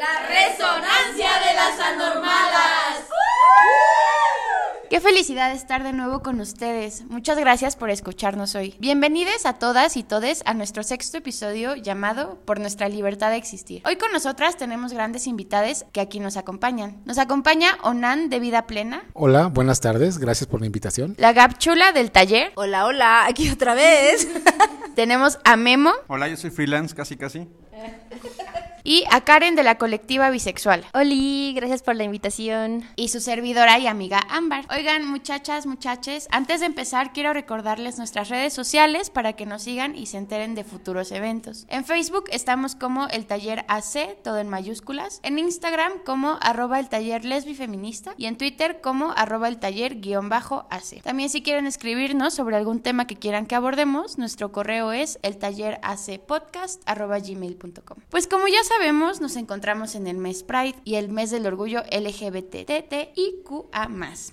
La resonancia de las anormalas. Qué felicidad estar de nuevo con ustedes. Muchas gracias por escucharnos hoy. Bienvenidos a todas y todes a nuestro sexto episodio llamado Por nuestra libertad de existir. Hoy con nosotras tenemos grandes invitadas que aquí nos acompañan. Nos acompaña Onan de Vida Plena. Hola, buenas tardes. Gracias por la invitación. La Gapchula del taller. Hola, hola, aquí otra vez. Tenemos a Memo. Hola, yo soy freelance, casi casi. Y a Karen de la colectiva bisexual. Oli, gracias por la invitación. Y su servidora y amiga Ámbar. Oigan, muchachas, muchaches, antes de empezar quiero recordarles nuestras redes sociales para que nos sigan y se enteren de futuros eventos. En Facebook estamos como el taller AC, todo en mayúsculas. En Instagram como arroba el taller lesbifeminista. Y en Twitter como arroba el taller guion bajo AC. También si quieren escribirnos sobre algún tema que quieran que abordemos, nuestro correo es el taller. Pues como ya sabemos, nos encontramos en el mes Pride y el mes del orgullo LGBTTIQA+.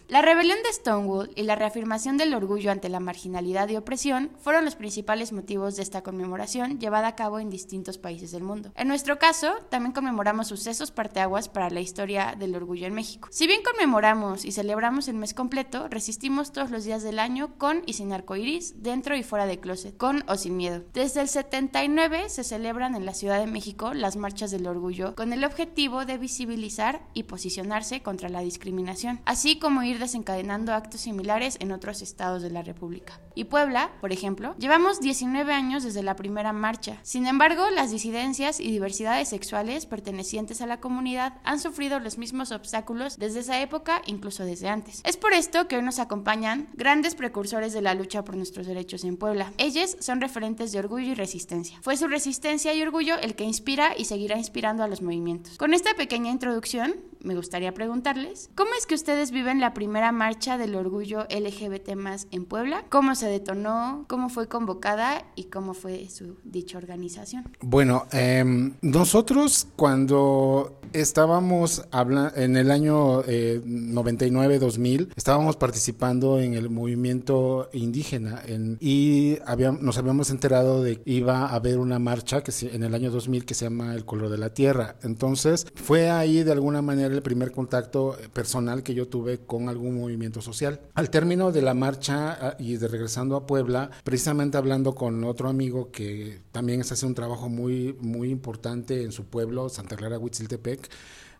La rebelión de Stonewall y la reafirmación del orgullo ante la marginalidad y opresión fueron los principales motivos de esta conmemoración llevada a cabo en distintos países del mundo. En nuestro caso, también conmemoramos sucesos parteaguas para la historia del orgullo en México. Si bien conmemoramos y celebramos el mes completo, resistimos todos los días del año con y sin arcoiris, dentro y fuera de closet, con o sin miedo. Desde el 79 se celebran en la Ciudad de México las del orgullo con el objetivo de visibilizar y posicionarse contra la discriminación, así como ir desencadenando actos similares en otros estados de la República. Y Puebla, por ejemplo, llevamos 19 años desde la primera marcha. Sin embargo, las disidencias y diversidades sexuales pertenecientes a la comunidad han sufrido los mismos obstáculos desde esa época, incluso desde antes. Es por esto que hoy nos acompañan grandes precursores de la lucha por nuestros derechos en Puebla. Ellos son referentes de orgullo y resistencia. Fue su resistencia y orgullo el que inspira y seguirá inspirando a los movimientos. Con esta pequeña introducción, me gustaría preguntarles, ¿cómo es que ustedes viven la primera marcha del orgullo LGBT más en Puebla? ¿Cómo se detonó? ¿Cómo fue convocada? ¿Y cómo fue su dicha organización? Bueno, eh, nosotros cuando estábamos hablando en el año eh, 99-2000, estábamos participando en el movimiento indígena en, y había, nos habíamos enterado de que iba a haber una marcha que se, en el año 2000 que se llama El color de la tierra. Entonces, fue ahí de alguna manera el primer contacto personal que yo tuve con algún movimiento social. Al término de la marcha y de a Puebla, precisamente hablando con otro amigo que también hace un trabajo muy, muy importante en su pueblo, Santa Clara Huitziltepec,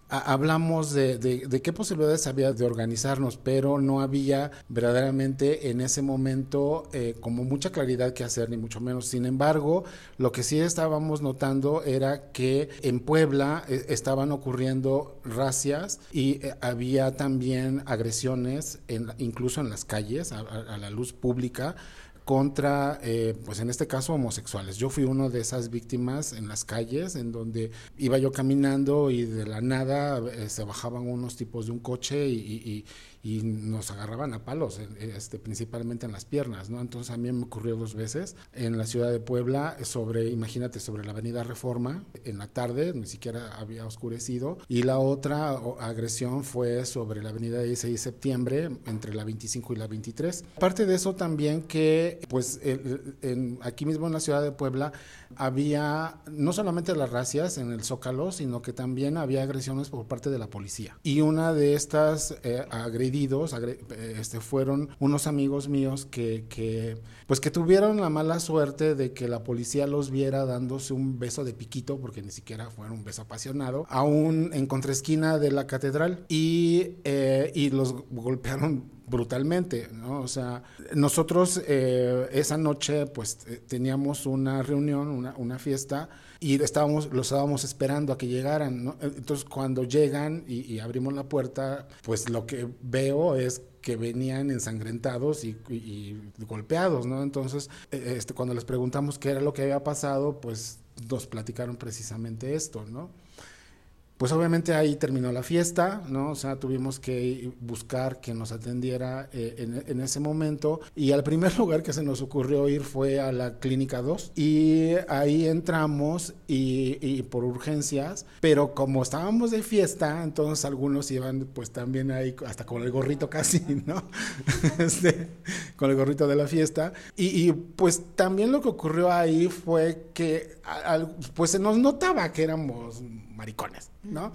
hablamos de, de, qué posibilidades había de organizarnos, pero no había verdaderamente en ese momento eh, como mucha claridad que hacer, ni mucho menos. Sin embargo, lo que sí estábamos notando era que en Puebla eh, estaban ocurriendo racias y eh, había también agresiones, en, incluso en las calles, a la luz pública contra, eh, pues en este caso, homosexuales. Yo fui uno de esas víctimas en las calles, en donde iba yo caminando y de la nada eh, se bajaban unos tipos de un coche y, y, y nos agarraban a palos, este, principalmente en las piernas, ¿no? Entonces a mí me ocurrió dos veces en la ciudad de Puebla, sobre, imagínate, sobre la avenida Reforma, en la tarde, ni siquiera había oscurecido, y la otra agresión fue sobre la avenida 16 de septiembre, entre la 25 y la 23. Aparte de eso también que, pues, en, aquí mismo en la ciudad de Puebla, había no solamente las racias en el Zócalo, sino que también había agresiones por parte de la policía. Y una de estas eh, agredidos agre este, fueron unos amigos míos que, que, pues que tuvieron la mala suerte de que la policía los viera dándose un beso de piquito, porque ni siquiera fue un beso apasionado, aún en contraesquina de la catedral y, eh, y los golpearon brutalmente, ¿no? O sea, nosotros eh, esa noche pues teníamos una reunión, una, una, fiesta y estábamos, los estábamos esperando a que llegaran, ¿no? Entonces cuando llegan y, abrimos la puerta, pues lo que veo es que venían ensangrentados y, y, y golpeados, ¿no? Entonces, este, cuando les preguntamos qué era lo que había pasado, pues nos platicaron precisamente esto, ¿no? Pues obviamente ahí terminó la fiesta, ¿no? O sea, tuvimos que buscar quien nos atendiera eh, en, ese momento y al primer lugar que se nos ocurrió ir fue a la Clínica 2 y ahí entramos y, por urgencias, pero como estábamos de fiesta, entonces algunos iban pues también ahí hasta con el gorrito casi, ¿no? este, con el gorrito de la fiesta y, pues también lo que ocurrió ahí fue que pues se nos notaba que éramos maricones, ¿no?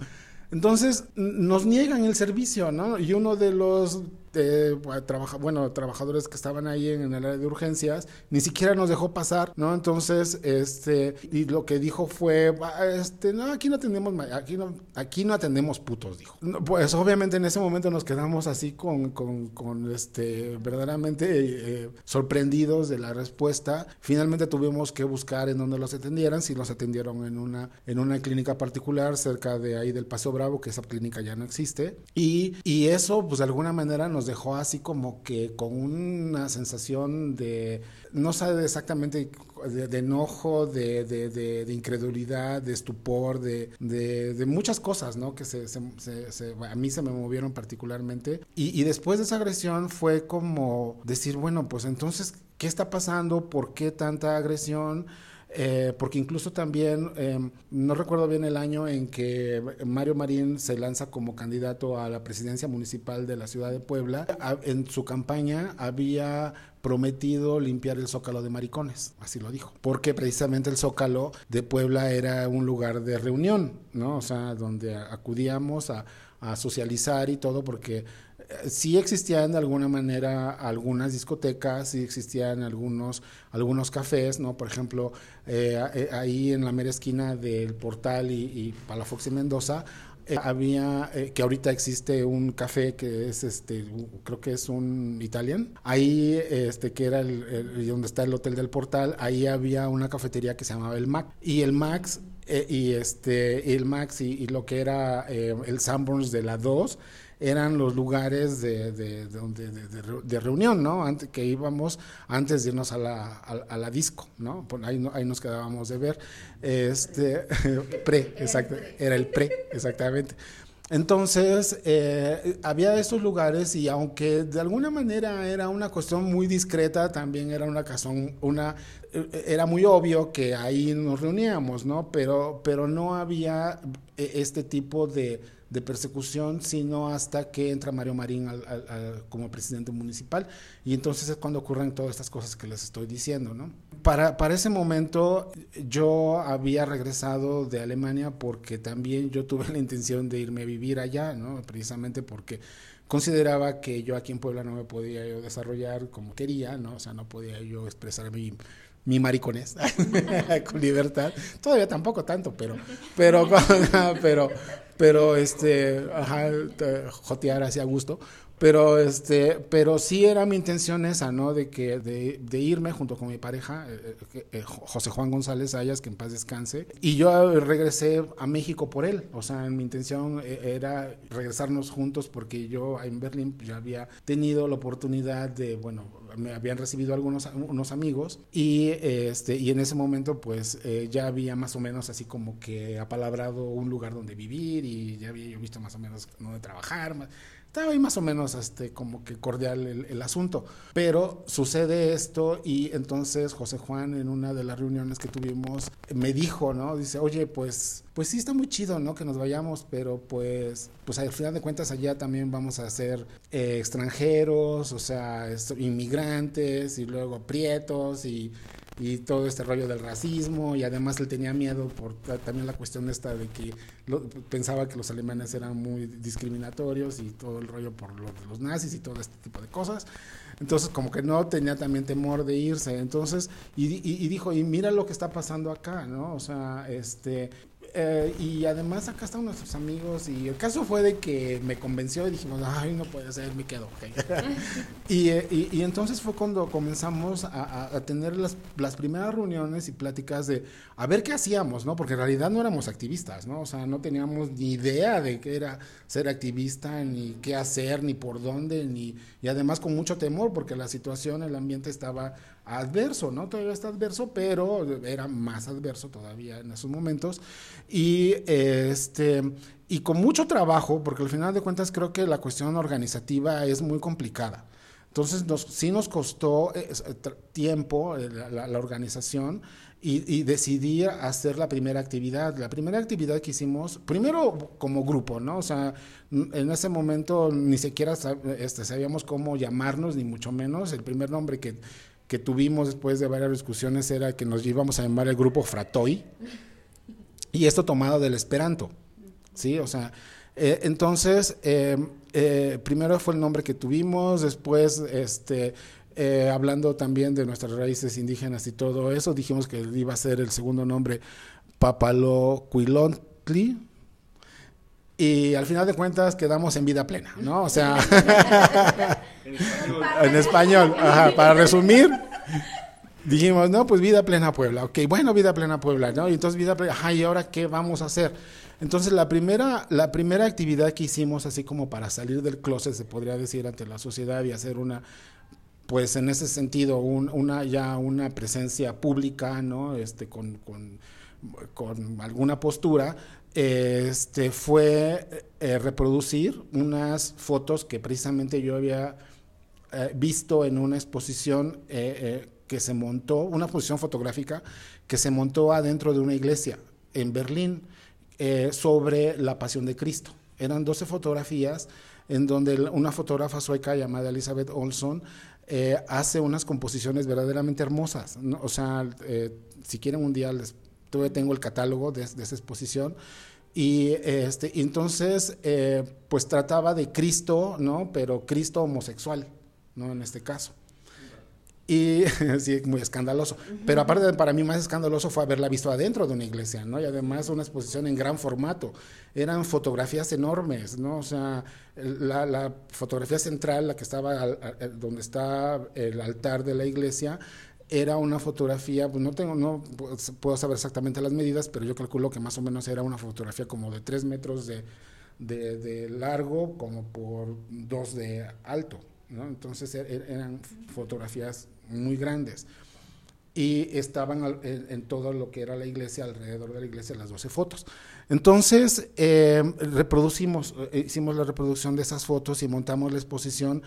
Entonces nos niegan el servicio, ¿no? Y uno de los eh, trabaja, bueno, trabajadores que estaban ahí en, el área de urgencias, ni siquiera nos dejó pasar, ¿no? Entonces, este, y lo que dijo fue, este, no, aquí no atendemos, aquí no, aquí no atendemos putos, dijo. pues obviamente en ese momento nos quedamos así con, con, con este, verdaderamente eh, sorprendidos de la respuesta. Finalmente tuvimos que buscar en dónde los atendieran, si los atendieron en una, en una clínica particular cerca de ahí del Paseo Bravo, que esa clínica ya no existe. Y, y eso, pues de alguna manera nos dejó así como que con una sensación de, no sabe exactamente, de, enojo, de, de, incredulidad, de estupor, de, muchas cosas, ¿no? Que se, a mí se me movieron particularmente. Y después de esa agresión fue como decir, bueno, pues entonces, ¿qué está pasando? ¿Por qué tanta agresión? Eh, porque incluso también, em, no recuerdo bien el año en que Mario Marín se lanza como candidato a la presidencia municipal de la ciudad de Puebla, en su campaña había prometido limpiar el zócalo de maricones, así lo dijo, porque precisamente el zócalo de Puebla era un lugar de reunión, ¿no? O sea, donde acudíamos a, a socializar y todo, porque sí existían de alguna manera algunas discotecas, sí existían algunos, algunos cafés, ¿no? Por ejemplo, eh, eh, ahí en la mera esquina del Portal y, y Palafox y Mendoza, eh, había que ahorita existe un café que es este creo que es un Italian ahí este que era el, donde está el hotel del portal ahí había una cafetería que se llamaba el Mac y el Max y este el Max y, lo que era el Sanborns de la 2 eran los lugares de, de, de, reunión, ¿no? Antes, que íbamos antes de irnos a la, a, la disco, ¿no? ahí, ahí nos quedábamos de ver. Este, pre, exacto, era el pre, exactamente. Entonces, eh, había estos lugares y aunque de alguna manera era una cuestión muy discreta, también era una cuestión, una, eh, era muy obvio que ahí nos reuníamos, ¿no? Pero, pero no había eh, este tipo de, de persecución, sino hasta que entra Mario Marín como presidente municipal. Y entonces es cuando ocurren todas estas cosas que les estoy diciendo. ¿no? Para, para ese momento yo había regresado de Alemania porque también yo tuve la intención de irme a vivir allá, ¿no? precisamente porque consideraba que yo aquí en Puebla no me podía yo desarrollar como quería, ¿no? o sea, no podía yo expresar mi mi maricones con libertad. Todavía tampoco tanto, pero, pero, pero, pero, este, ajá, jotear así a gusto. Pero, este, pero sí era mi intención esa, ¿no? De que, de, de irme junto con mi pareja, eh, eh, eh, José Juan González Ayas, que en paz descanse. Y yo regresé a México por él. O sea, mi intención era regresarnos juntos porque yo en Berlín ya había tenido la oportunidad de, bueno, me habían recibido algunos unos amigos y este y en ese momento pues ya había más o menos así como que apalabrado un lugar donde vivir y ya había yo visto más o menos dónde trabajar estaba ahí más o menos este, como que cordial el, asunto. Pero sucede esto y entonces José Juan en una de las reuniones que tuvimos me dijo, ¿no? Dice, oye, pues, pues sí está muy chido, ¿no? Que nos vayamos, pero pues, pues al final de cuentas allá también vamos a ser eh, extranjeros, o sea, inmigrantes y luego prietos y y todo este rollo del racismo y además él tenía miedo por también la cuestión esta de que pensaba que los alemanes eran muy discriminatorios y todo el rollo por los nazis y todo este tipo de cosas. Entonces como que no tenía también temor de irse. Entonces, y, y, y dijo, y mira lo que está pasando acá, ¿no? O sea, este, eh, y además acá están nuestros amigos y el caso fue de que me convenció y dijimos, ay, no puede ser, me quedo. Eh, y, y, entonces fue cuando comenzamos a, tener las, las, primeras reuniones y pláticas de a ver qué hacíamos, ¿no? Porque en realidad no éramos activistas, ¿no? O sea, no teníamos ni idea de qué era ser activista, ni qué hacer, ni por dónde, ni... Y además con mucho temor porque la situación, el ambiente estaba adverso, ¿no? Todavía está adverso, pero era más adverso todavía en esos momentos. Y este y con mucho trabajo, porque al final de cuentas creo que la cuestión organizativa es muy complicada. Entonces nos, sí nos costó eh, tiempo eh, la, organización y, y, decidí hacer la primera actividad. La primera actividad que hicimos, primero como grupo, ¿no? O sea, en ese momento ni siquiera este, sabíamos cómo llamarnos, ni mucho menos. El primer nombre que, que tuvimos después de varias discusiones era que nos íbamos a llamar el grupo Fratoi. Y esto tomado del Esperanto. ¿sí? O sea, eh, entonces, eh, eh, primero fue el nombre que tuvimos, después, este, hablando también de nuestras raíces indígenas y todo eso, dijimos que iba a ser el segundo nombre Papaloquilontli, y al final de cuentas quedamos en vida plena, ¿no? O sea, en español, para resumir, dijimos, no, pues vida plena Puebla, ok, bueno, vida plena Puebla, ¿no? Y entonces vida plena, ajá, ¿y ahora qué vamos a hacer? Entonces la primera, la primera actividad que hicimos, así como para salir del closet, se podría decir, ante la sociedad y hacer una, pues en ese sentido, una ya una presencia pública, ¿no? Este, con, con, alguna postura, este, fue eh, reproducir unas fotos que precisamente yo había eh, visto en una exposición eh, que se montó, una exposición fotográfica que se montó adentro de una iglesia en Berlín eh, sobre la pasión de Cristo. Eran 12 fotografías en donde una fotógrafa sueca llamada Elizabeth Olson eh, hace unas composiciones verdaderamente hermosas. O sea, eh, si quieren un día les tengo el catálogo de, esa exposición. Y este, entonces, pues trataba de Cristo, ¿no? Pero Cristo homosexual, ¿no? En este caso. Y sí, muy escandaloso. Pero aparte, para mí más escandaloso fue haberla visto adentro de una iglesia, ¿no? Y además una exposición en gran formato. Eran fotografías enormes, ¿no? O sea, la, fotografía central, la que estaba donde está el altar de la iglesia, era una fotografía, pues no tengo, no puedo saber exactamente las medidas, pero yo calculo que más o menos era una fotografía como de tres metros de, de largo, como por dos de alto, ¿no? Entonces er, er, eran fotografías muy grandes. Y estaban en, todo lo que era la iglesia, alrededor de la iglesia, las 12 fotos. Entonces, eh, reproducimos, eh, hicimos la reproducción de esas fotos y montamos la exposición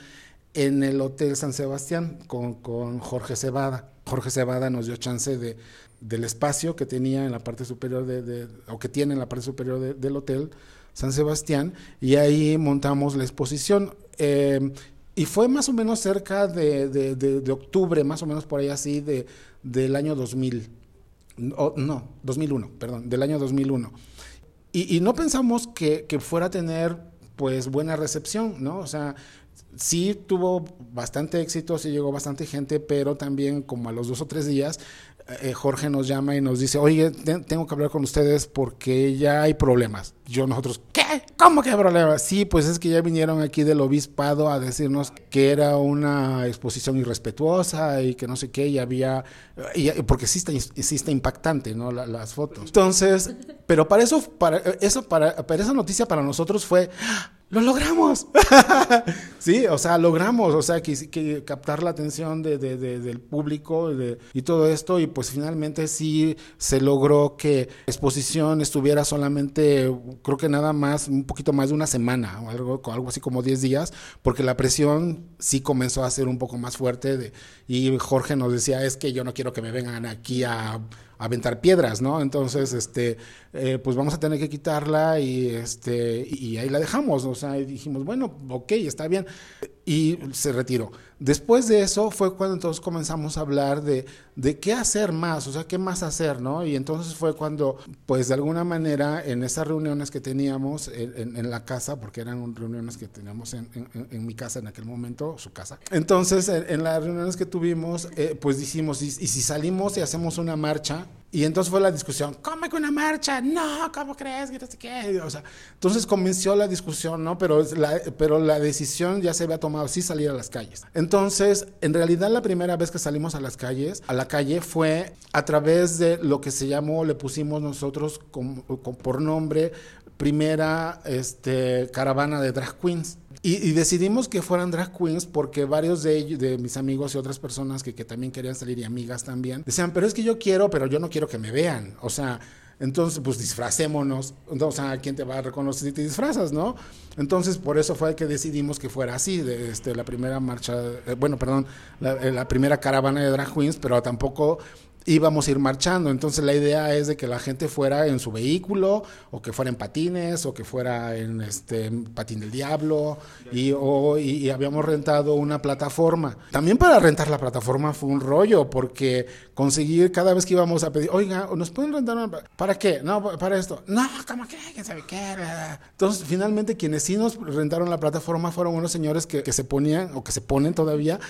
en el Hotel San Sebastián con, con Jorge Cebada. Jorge Cebada nos dio chance de, del espacio que tenía en la parte superior de, o que tiene en la parte superior del Hotel San Sebastián y ahí montamos la exposición. Eh, y fue más o menos cerca de, de, octubre, más o menos por ahí así, de, del año 2000. no, 2001, perdón, del año 2001. Y, y no pensamos que, que, fuera a tener pues buena recepción, ¿no? O sea, sí tuvo bastante éxito, sí llegó bastante gente, pero también como a los dos o tres días eh, Jorge nos llama y nos dice, oye, tengo que hablar con ustedes porque ya hay problemas. Yo nosotros, ¿qué? ¿Cómo que hay problemas? Sí, pues es que ya vinieron aquí del obispado a decirnos que era una exposición irrespetuosa y que no sé qué, y había, porque sí está, impactante, ¿no? las fotos. Entonces, pero para eso, para eso, para esa noticia para nosotros fue, lo logramos. sí, o sea, logramos, o sea, que, captar la atención de, del público y todo esto, y pues finalmente sí se logró que la exposición estuviera solamente, creo que nada más, un poquito más de una semana, o algo, algo así como 10 días, porque la presión sí comenzó a ser un poco más fuerte, de, y Jorge nos decía, es que yo no quiero que me vengan aquí a aventar piedras, ¿no? Entonces, este, eh, pues vamos a tener que quitarla y, este, y ahí la dejamos, o sea, dijimos, bueno, ok, está bien, y se retiró. Después de eso fue cuando entonces comenzamos a hablar de, de qué hacer más, o sea, qué más hacer, ¿no? Y entonces fue cuando, pues de alguna manera, en esas reuniones que teníamos en, la casa, porque eran reuniones que teníamos en, en, mi casa en aquel momento, su casa. Entonces, en, las reuniones que tuvimos, eh, pues dijimos, ¿y, ¿y si salimos y hacemos una marcha? Y entonces fue la discusión, ¿cómo que una marcha? No, ¿cómo crees? Que no sé qué. O sea, entonces comenzó la discusión, ¿no? Pero la, pero la decisión ya se había tomado, sí salir a las calles. Entonces, en realidad la primera vez que salimos a las calles, a la calle, fue a través de lo que se llamó, le pusimos nosotros con, por nombre, primera este, caravana de drag queens. Y, decidimos que fueran drag queens porque varios de ellos, de mis amigos y otras personas que, también querían salir y amigas también, decían, pero es que yo quiero, pero yo no quiero que me vean. O sea, entonces, pues disfracémonos. Entonces, ¿a quién te va a reconocer si te disfrazas, no? Entonces, por eso fue que decidimos que fuera así, de, este, la primera marcha, eh, bueno, perdón, eh, la, primera caravana de drag queens, pero tampoco íbamos a ir marchando. Entonces la idea es de que la gente fuera en su vehículo, o que fuera en patines, o que fuera en este patín del diablo, y, o, y, habíamos rentado una plataforma. También para rentar la plataforma fue un rollo, porque conseguir cada vez que íbamos a pedir, oiga, ¿nos pueden rentar una ¿Para qué? No, para esto. No, ¿cómo que? ¿Quién sabe qué? Entonces, finalmente, quienes sí nos rentaron la plataforma fueron unos señores que, que se ponían, o que se ponen todavía,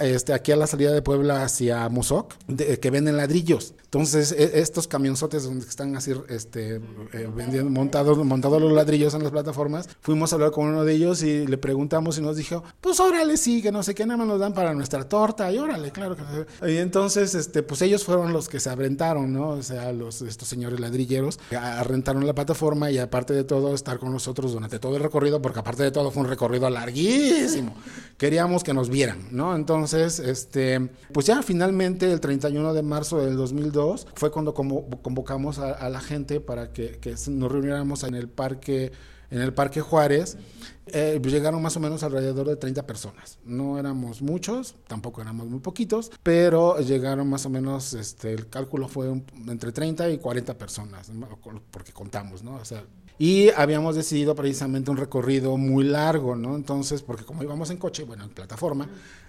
este, aquí a la salida de Puebla hacia Musoc, que venden ladrillos. Entonces, e, estos camionzotes donde están así este, eh, vendiendo, montados, montados los ladrillos en las plataformas, fuimos a hablar con uno de ellos y le preguntamos y nos dijo, pues órale, sí, que no sé qué, nada más nos dan para nuestra torta, y órale, claro que Y entonces, este, pues ellos fueron los que se aventaron, ¿no? O sea, los, estos señores ladrilleros, rentaron la plataforma y aparte de todo, estar con nosotros durante todo el recorrido, porque aparte de todo fue un recorrido larguísimo. Queríamos que nos vieran, ¿no? Entonces, este, pues ya finalmente el 31 de marzo del 2002 fue cuando convocamos a, la gente para que, nos reuniéramos en el parque en el Parque Juárez, eh, pues llegaron más o menos alrededor de 30 personas. No éramos muchos, tampoco éramos muy poquitos, pero llegaron más o menos, este, el cálculo fue entre 30 y 40 personas, porque contamos, ¿no? O sea, y habíamos decidido precisamente un recorrido muy largo, ¿no? Entonces, porque como íbamos en coche, bueno, en plataforma,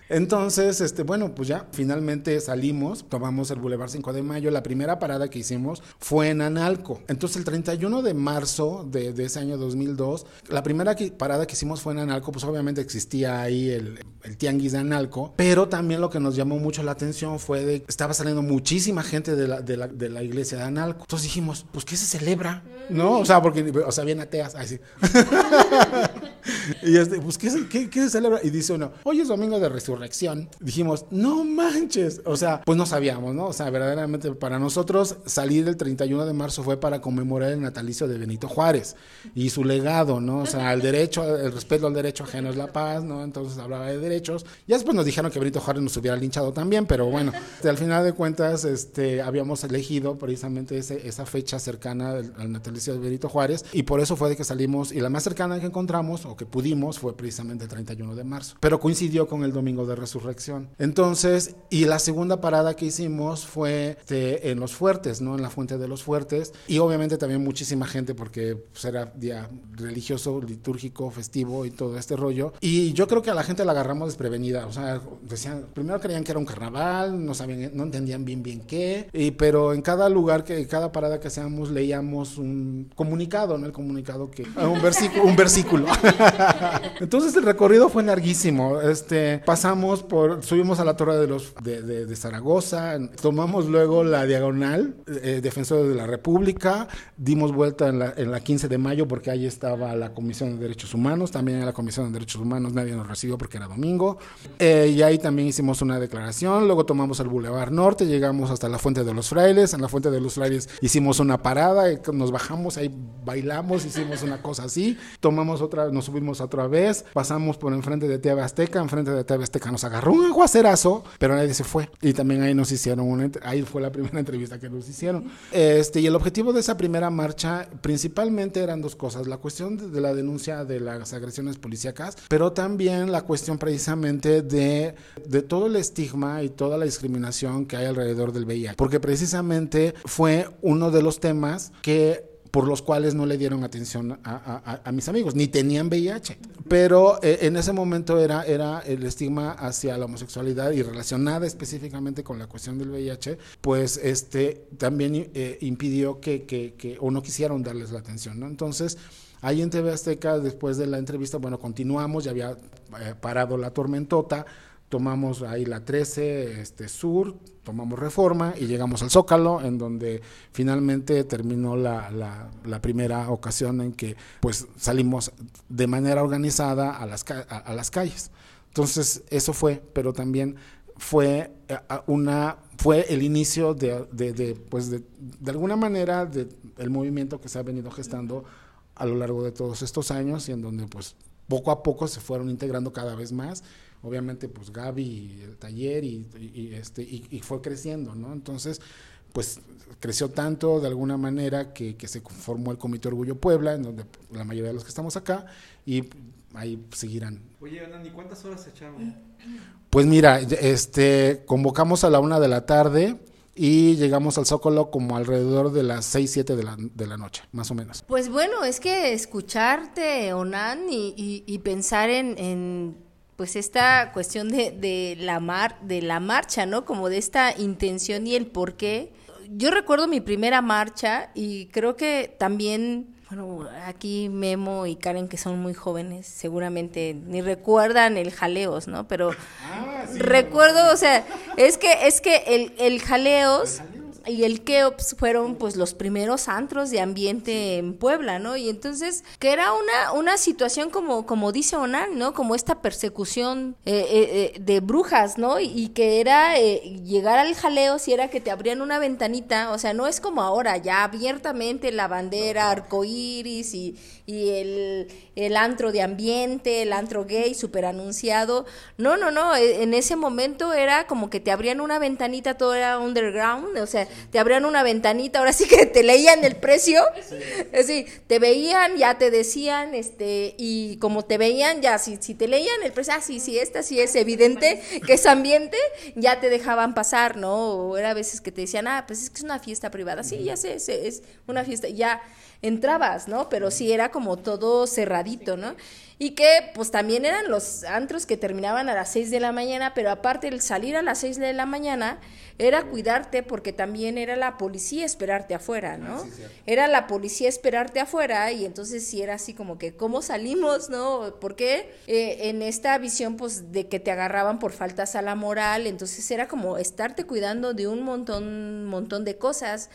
entonces, este, bueno, pues ya finalmente salimos, tomamos el Boulevard 5 de Mayo. La primera parada que hicimos fue en Analco. Entonces, el 31 de marzo de, ese año 2002, la primera parada que hicimos fue en Analco, pues obviamente existía ahí el, tianguis de Analco, pero también lo que nos llamó mucho la atención fue de que estaba saliendo muchísima gente de la, de la, de la iglesia de Analco. Entonces dijimos, pues, ¿qué se celebra? ¿No? O sea, porque, o sea, bien ateas, así. y este, pues, ¿qué, ¿qué, se celebra? Y dice uno, hoy es domingo de resurrección resurrección, dijimos, no manches. O sea, pues no sabíamos, ¿no? O sea, verdaderamente para nosotros salir el 31 de marzo fue para conmemorar el natalicio de Benito Juárez y su legado, ¿no? O sea, el derecho, el respeto al derecho ajeno es la paz, ¿no? Entonces hablaba de derechos. Ya después nos dijeron que Benito Juárez nos hubiera linchado también, pero bueno, al final de cuentas, este, habíamos elegido precisamente ese, esa fecha cercana al, natalicio de Benito Juárez y por eso fue de que salimos y la más cercana que encontramos o que pudimos fue precisamente el 31 de marzo. Pero coincidió con el domingo de resurrección. Entonces, y la segunda parada que hicimos fue este, en Los Fuertes, ¿no? En la Fuente de los Fuertes. Y obviamente también muchísima gente porque pues, era día religioso, litúrgico, festivo y todo este rollo. Y yo creo que a la gente la agarramos desprevenida. O sea, decían, primero creían que era un carnaval, no sabían, no entendían bien bien qué. Y, pero en cada lugar, que cada parada que hacíamos, leíamos un comunicado, ¿no? El comunicado que... Un versículo. un versículo. Entonces el recorrido fue larguísimo. Este, pasamos por, subimos a la Torre de los de, Zaragoza, tomamos luego la diagonal, eh, Defensor de la República, dimos vuelta en la, en la 15 de mayo porque ahí estaba la Comisión de Derechos Humanos, también en la Comisión de Derechos Humanos nadie nos recibió porque era domingo, eh, y ahí también hicimos una declaración, luego tomamos el Boulevard Norte, llegamos hasta la Fuente de los Frailes, en la Fuente de los Frailes hicimos una parada, y nos bajamos, ahí bailamos, hicimos una cosa así, tomamos otra, nos subimos otra vez, pasamos por enfrente de TV Azteca, enfrente de TV Azteca nos agarró un aguacerazo, pero nadie se fue. Y también ahí nos hicieron ahí fue la primera entrevista que nos hicieron. Este, y el objetivo de esa primera marcha principalmente eran dos cosas, la cuestión de la denuncia de las agresiones policíacas, pero también la cuestión precisamente de, de todo el estigma y toda la discriminación que hay alrededor del VIH, porque precisamente fue uno de los temas que por los cuales no le dieron atención a, mis amigos, ni tenían VIH. Pero eh, en ese momento era, era el estigma hacia la homosexualidad y relacionada específicamente con la cuestión del VIH, pues este también eh, impidió que, que, o no quisieron darles la atención. Entonces, ahí en TV Azteca, después de la entrevista, bueno, continuamos, ya había eh, parado la tormentota, tomamos ahí la 13 este, Sur, tomamos Reforma y llegamos al Zócalo, en donde finalmente terminó la, la, primera ocasión en que pues salimos de manera organizada a las, a, las calles. Entonces eso fue, pero también fue eh, una fue el inicio de, de, pues de, de alguna manera del movimiento que se ha venido gestando a lo largo de todos estos años y en donde pues poco a poco se fueron integrando cada vez más. Obviamente, pues Gaby, el taller y, este, y, fue creciendo, ¿no? Entonces, pues creció tanto de alguna manera que, se formó el Comité Orgullo Puebla, en donde la mayoría de los que estamos acá, y ahí seguirán. Oye, ¿y cuántas horas se echaron? Pues mira, este, convocamos a la una de la tarde y llegamos al Zócalo como alrededor de las 6, 7 de la, de la noche, más o menos. Pues bueno, es que escucharte, Onan, y, y, pensar en, en, pues esta cuestión de, de, la mar, de la marcha, ¿no? Como de esta intención y el por qué. Yo recuerdo mi primera marcha y creo que también bueno, aquí Memo y Karen, que son muy jóvenes, seguramente ni recuerdan el jaleos, ¿no? Pero ah, recuerdo, o sea, es que, es que el, el jaleos y el Keops fueron pues los primeros antros de ambiente en Puebla, ¿no? Y entonces, que era una, una situación como, como dice Onan, ¿no? Como esta persecución eh, eh, eh, de brujas, ¿no? Y, que era llegar al jaleo si era que te abrían una ventanita, o sea, no es como ahora, ya abiertamente la bandera, arcoíris y, y el, el antro de ambiente, el antro gay, súper anunciado. No, no, no, en ese momento era como que te abrían una ventanita, todo era underground, o sea, te abrían una ventanita, ahora sí que te leían el precio, sí. te veían, ya te decían, este, y como te veían, ya, si, si te leían el precio, ah, sí, sí, esta sí es evidente que es ambiente, ya te dejaban pasar, ¿no? O era a veces que te decían, ah, pues es que es una fiesta privada, sí, ya sé, es una fiesta, ya entrabas, ¿no? Pero sí era como todo cerradito, ¿no? Y que pues también eran los antros que terminaban a las 6 de la mañana, pero aparte el salir a las 6 de la mañana era cuidarte porque también era la policía esperarte afuera, ¿no? Ah, era la policía esperarte afuera y entonces sí era así como que, ¿cómo salimos, no? Porque eh, en esta visión pues de que te agarraban por faltas a la moral, entonces era como estarte cuidando de un montón, montón de cosas.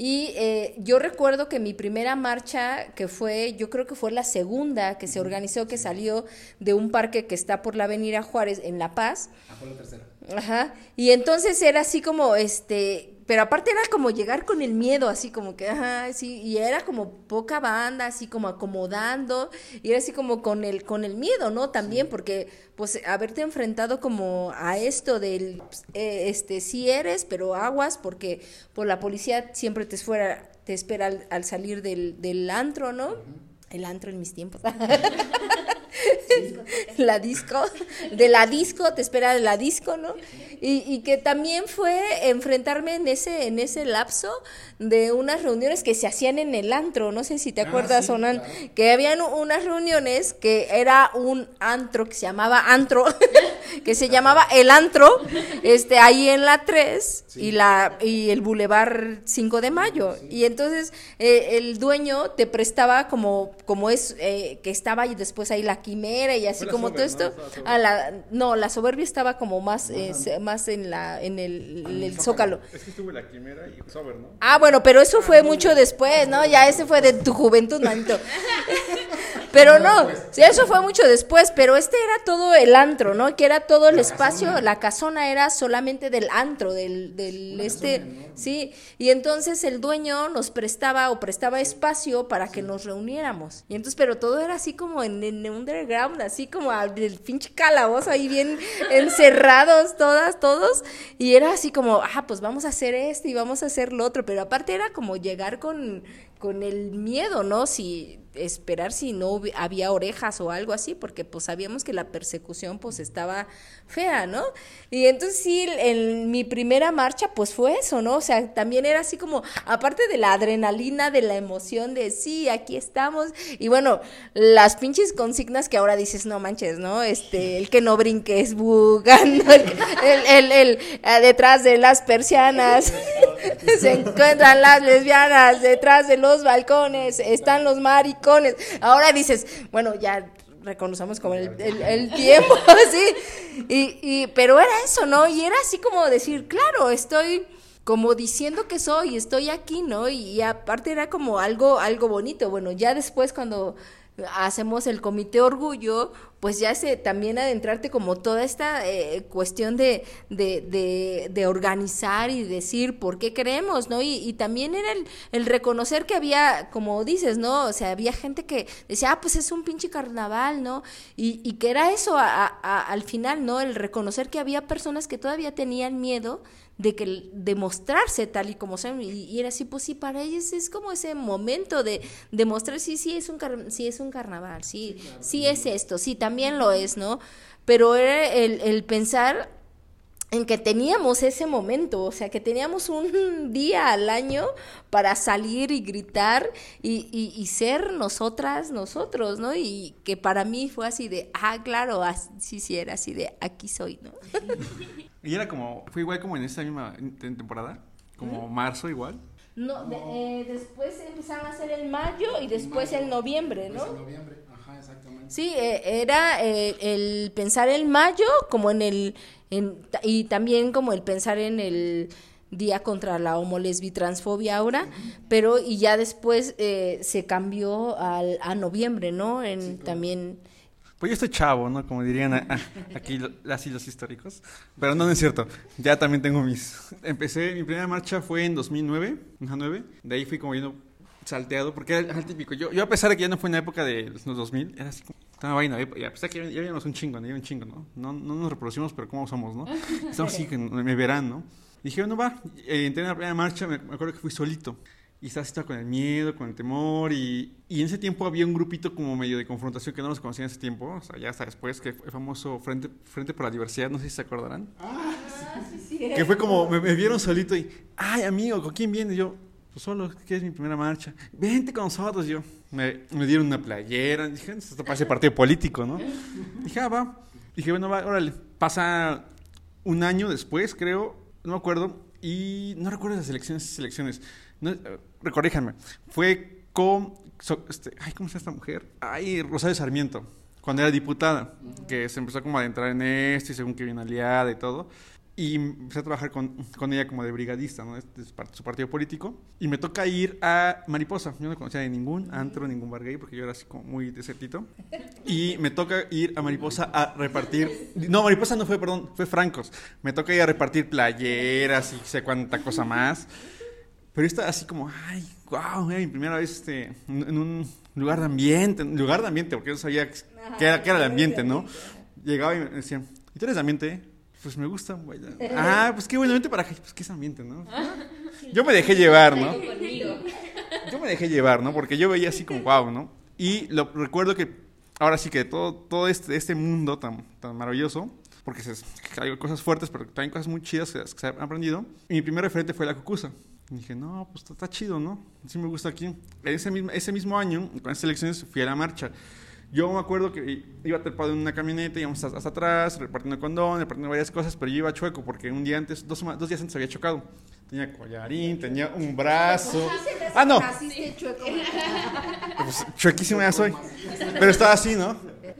Y eh, yo recuerdo que mi primera marcha, que fue, yo creo que fue la segunda que se organizó, que salió de un parque que está por la Avenida Juárez en La Paz. Ah, fue la tercera. Ajá. Y entonces era así como, este, pero aparte era como llegar con el miedo, así como que, ajá, sí, y era como poca banda, así como acomodando, y era así como con el, con el miedo, ¿no? También, porque, pues, haberte enfrentado como a esto del, eh, este, sí eres, pero aguas, porque, por pues, la policía siempre te, fuera, te espera al, salir del, del antro, ¿no? El antro en mis tiempos. la disco, de la disco, te espera de la disco, ¿no? Y, y, que también fue enfrentarme en ese, en ese lapso de unas reuniones que se hacían en el antro, no sé si te ah, acuerdas, Sonan, que habían unas reuniones que era un antro que se llamaba antro, que se llamaba el antro, este, ahí en la 3 y la y el Boulevard 5 de Mayo. Y entonces eh, el dueño te prestaba como, como es, eh, que estaba y después ahí la quimera y así como todo esto. ¿no? A la, no, la soberbia estaba como más, eh, más en la en el, el zócalo. Es que estuve la quimera y sober, ¿no? Ah, bueno, pero eso fue mucho después, ¿no? Ya ese fue de tu juventud, manito. Pero no, sí, eso fue mucho después, pero este era todo el antro, ¿no? Que era todo el espacio, la casona era solamente del antro, del, del este, sí, y entonces el dueño nos prestaba o prestaba espacio para que nos reuniéramos. Y entonces, pero todo era así como en, en underground, así como del pinche calabozo ahí bien encerrados todas, todos, y era así como, ah, pues vamos a hacer esto y vamos a hacer lo otro, pero aparte era como llegar con, con el miedo, ¿no? Si esperar si no había orejas o algo así, porque pues sabíamos que la persecución pues estaba fea, ¿no? Y entonces sí, en mi primera marcha pues fue eso, ¿no? O sea, también era así como, aparte de la adrenalina, de la emoción de sí, aquí estamos, y bueno, las pinches consignas que ahora dices, no manches, ¿no? Este, el que no brinque es bugando, el, el, el, eh, detrás de las persianas se encuentran las lesbianas, detrás de los balcones están los maricos Ahora dices, bueno, ya reconocemos como el, tiempo, sí. Y, y, pero era eso, ¿no? Y era así como decir, claro, estoy como diciendo que soy, estoy aquí, ¿no? Y, aparte era como algo, algo bonito. Bueno, ya después cuando hacemos el comité orgullo, pues ya ese también adentrarte como toda esta eh, cuestión de, de, de, de, organizar y decir por qué queremos, ¿no? Y, y también era el, el, reconocer que había, como dices, ¿no? O sea, había gente que decía, ah, pues es un pinche carnaval, ¿no? Y, y que era eso a, a, al final, ¿no? El reconocer que había personas que todavía tenían miedo de que de mostrarse tal y como son y, y, era así pues sí para ellos es como ese momento de demostrar sí sí es un sí es un carnaval sí sí es esto sí también lo es no pero era el, el pensar en que teníamos ese momento, o sea, que teníamos un día al año para salir y gritar y, y, y, ser nosotras, nosotros, ¿no? Y que para mí fue así de, ah, claro, así sí era, así de, aquí soy, ¿no? y era como, fue igual como en esta misma temporada, como ¿Mm? marzo igual. No, de, eh, después empezaron a hacer el mayo y después el noviembre, ¿no? El noviembre, ajá, exactamente. Sí, eh, era eh, el pensar el mayo como en el en, y también como el pensar en el día contra la homolesbitransfobia ahora, uh -huh. pero y ya después eh, se cambió al, a noviembre, ¿no? En sí, claro. también pues yo estoy chavo, ¿no? Como dirían a, a, aquí así los históricos. Pero no, no es cierto. Ya también tengo mis... Empecé, mi primera marcha fue en 2009, 2009. De ahí fui como yendo salteado, porque era el típico. Yo, yo a pesar de que ya no fue en la época de los 2000, era así como... Estaba vaina, y a pesar de que ya habíamos un chingo, ¿no? un chingo, ¿no? ¿no? No nos reproducimos, pero ¿cómo somos, no? Estamos así, me verán, ¿no? Y dije, bueno, va. Eh, entré en la primera marcha, me, me acuerdo que fui solito y estaba así con el miedo, con el temor, y, y, en ese tiempo había un grupito como medio de confrontación que no nos conocía en ese tiempo, o sea, ya hasta después, que fue el famoso Frente, Frente por la Diversidad, no sé si se acordarán. Ah, sí, sí. Que fue como, me, me, vieron solito y, ay, amigo, ¿con quién vienes? yo, pues solo, que es mi primera marcha. Vente con nosotros, yo. Me, me dieron una playera, dije, esto parece partido político, ¿no? Dije, ah, va. Dije, bueno, va, órale. Pasa un año después, creo, no me acuerdo, y no recuerdo las elecciones, esas elecciones. No, recorríjanme, fue con, so, este, ay, ¿cómo llama esta mujer? Ay, Rosario Sarmiento, cuando era diputada, uh -huh. que se empezó como a adentrar en esto y según que bien aliada y todo. Y empecé a trabajar con, con ella como de brigadista, ¿no? De su partido político. Y me toca ir a Mariposa. Yo no conocía de ningún antro, ningún bar gay, porque yo era así como muy desertito. Y me toca ir a Mariposa a repartir... No, Mariposa no fue, perdón, fue Francos. Me toca ir a repartir playeras y sé cuánta cosa más. Pero estaba así como, ay, wow, mi primera vez este, en un lugar de ambiente, lugar de ambiente, porque yo sabía qué era, qué era el ambiente, ¿no? Llegaba y me decían, ¿y tú eres de ambiente? Pues me gusta, güey. Ah, pues qué buen ambiente para pues qué es ambiente, ¿no? Yo me dejé llevar, ¿no? Yo me dejé llevar, ¿no? Porque yo veía así como, wow, ¿no? Y lo, recuerdo que ahora sí que todo, todo este, este mundo tan, tan maravilloso, porque se, hay cosas fuertes, pero también cosas muy chidas que, se han aprendido. Y mi primer referente fue la Cucusa. Y dije, no, pues está, chido, ¿no? Sí me gusta aquí. Ese mismo, ese mismo año, con estas elecciones, fui a la marcha. Yo me acuerdo que iba trepado en una camioneta, íbamos hasta, hasta atrás, repartiendo condón, repartiendo varias cosas, pero yo iba chueco porque un día antes, dos, dos días antes había chocado. Tenía collarín, tenía un brazo. Ah, no. Pues, chuequísimo ya soy. Pero estaba así, ¿no?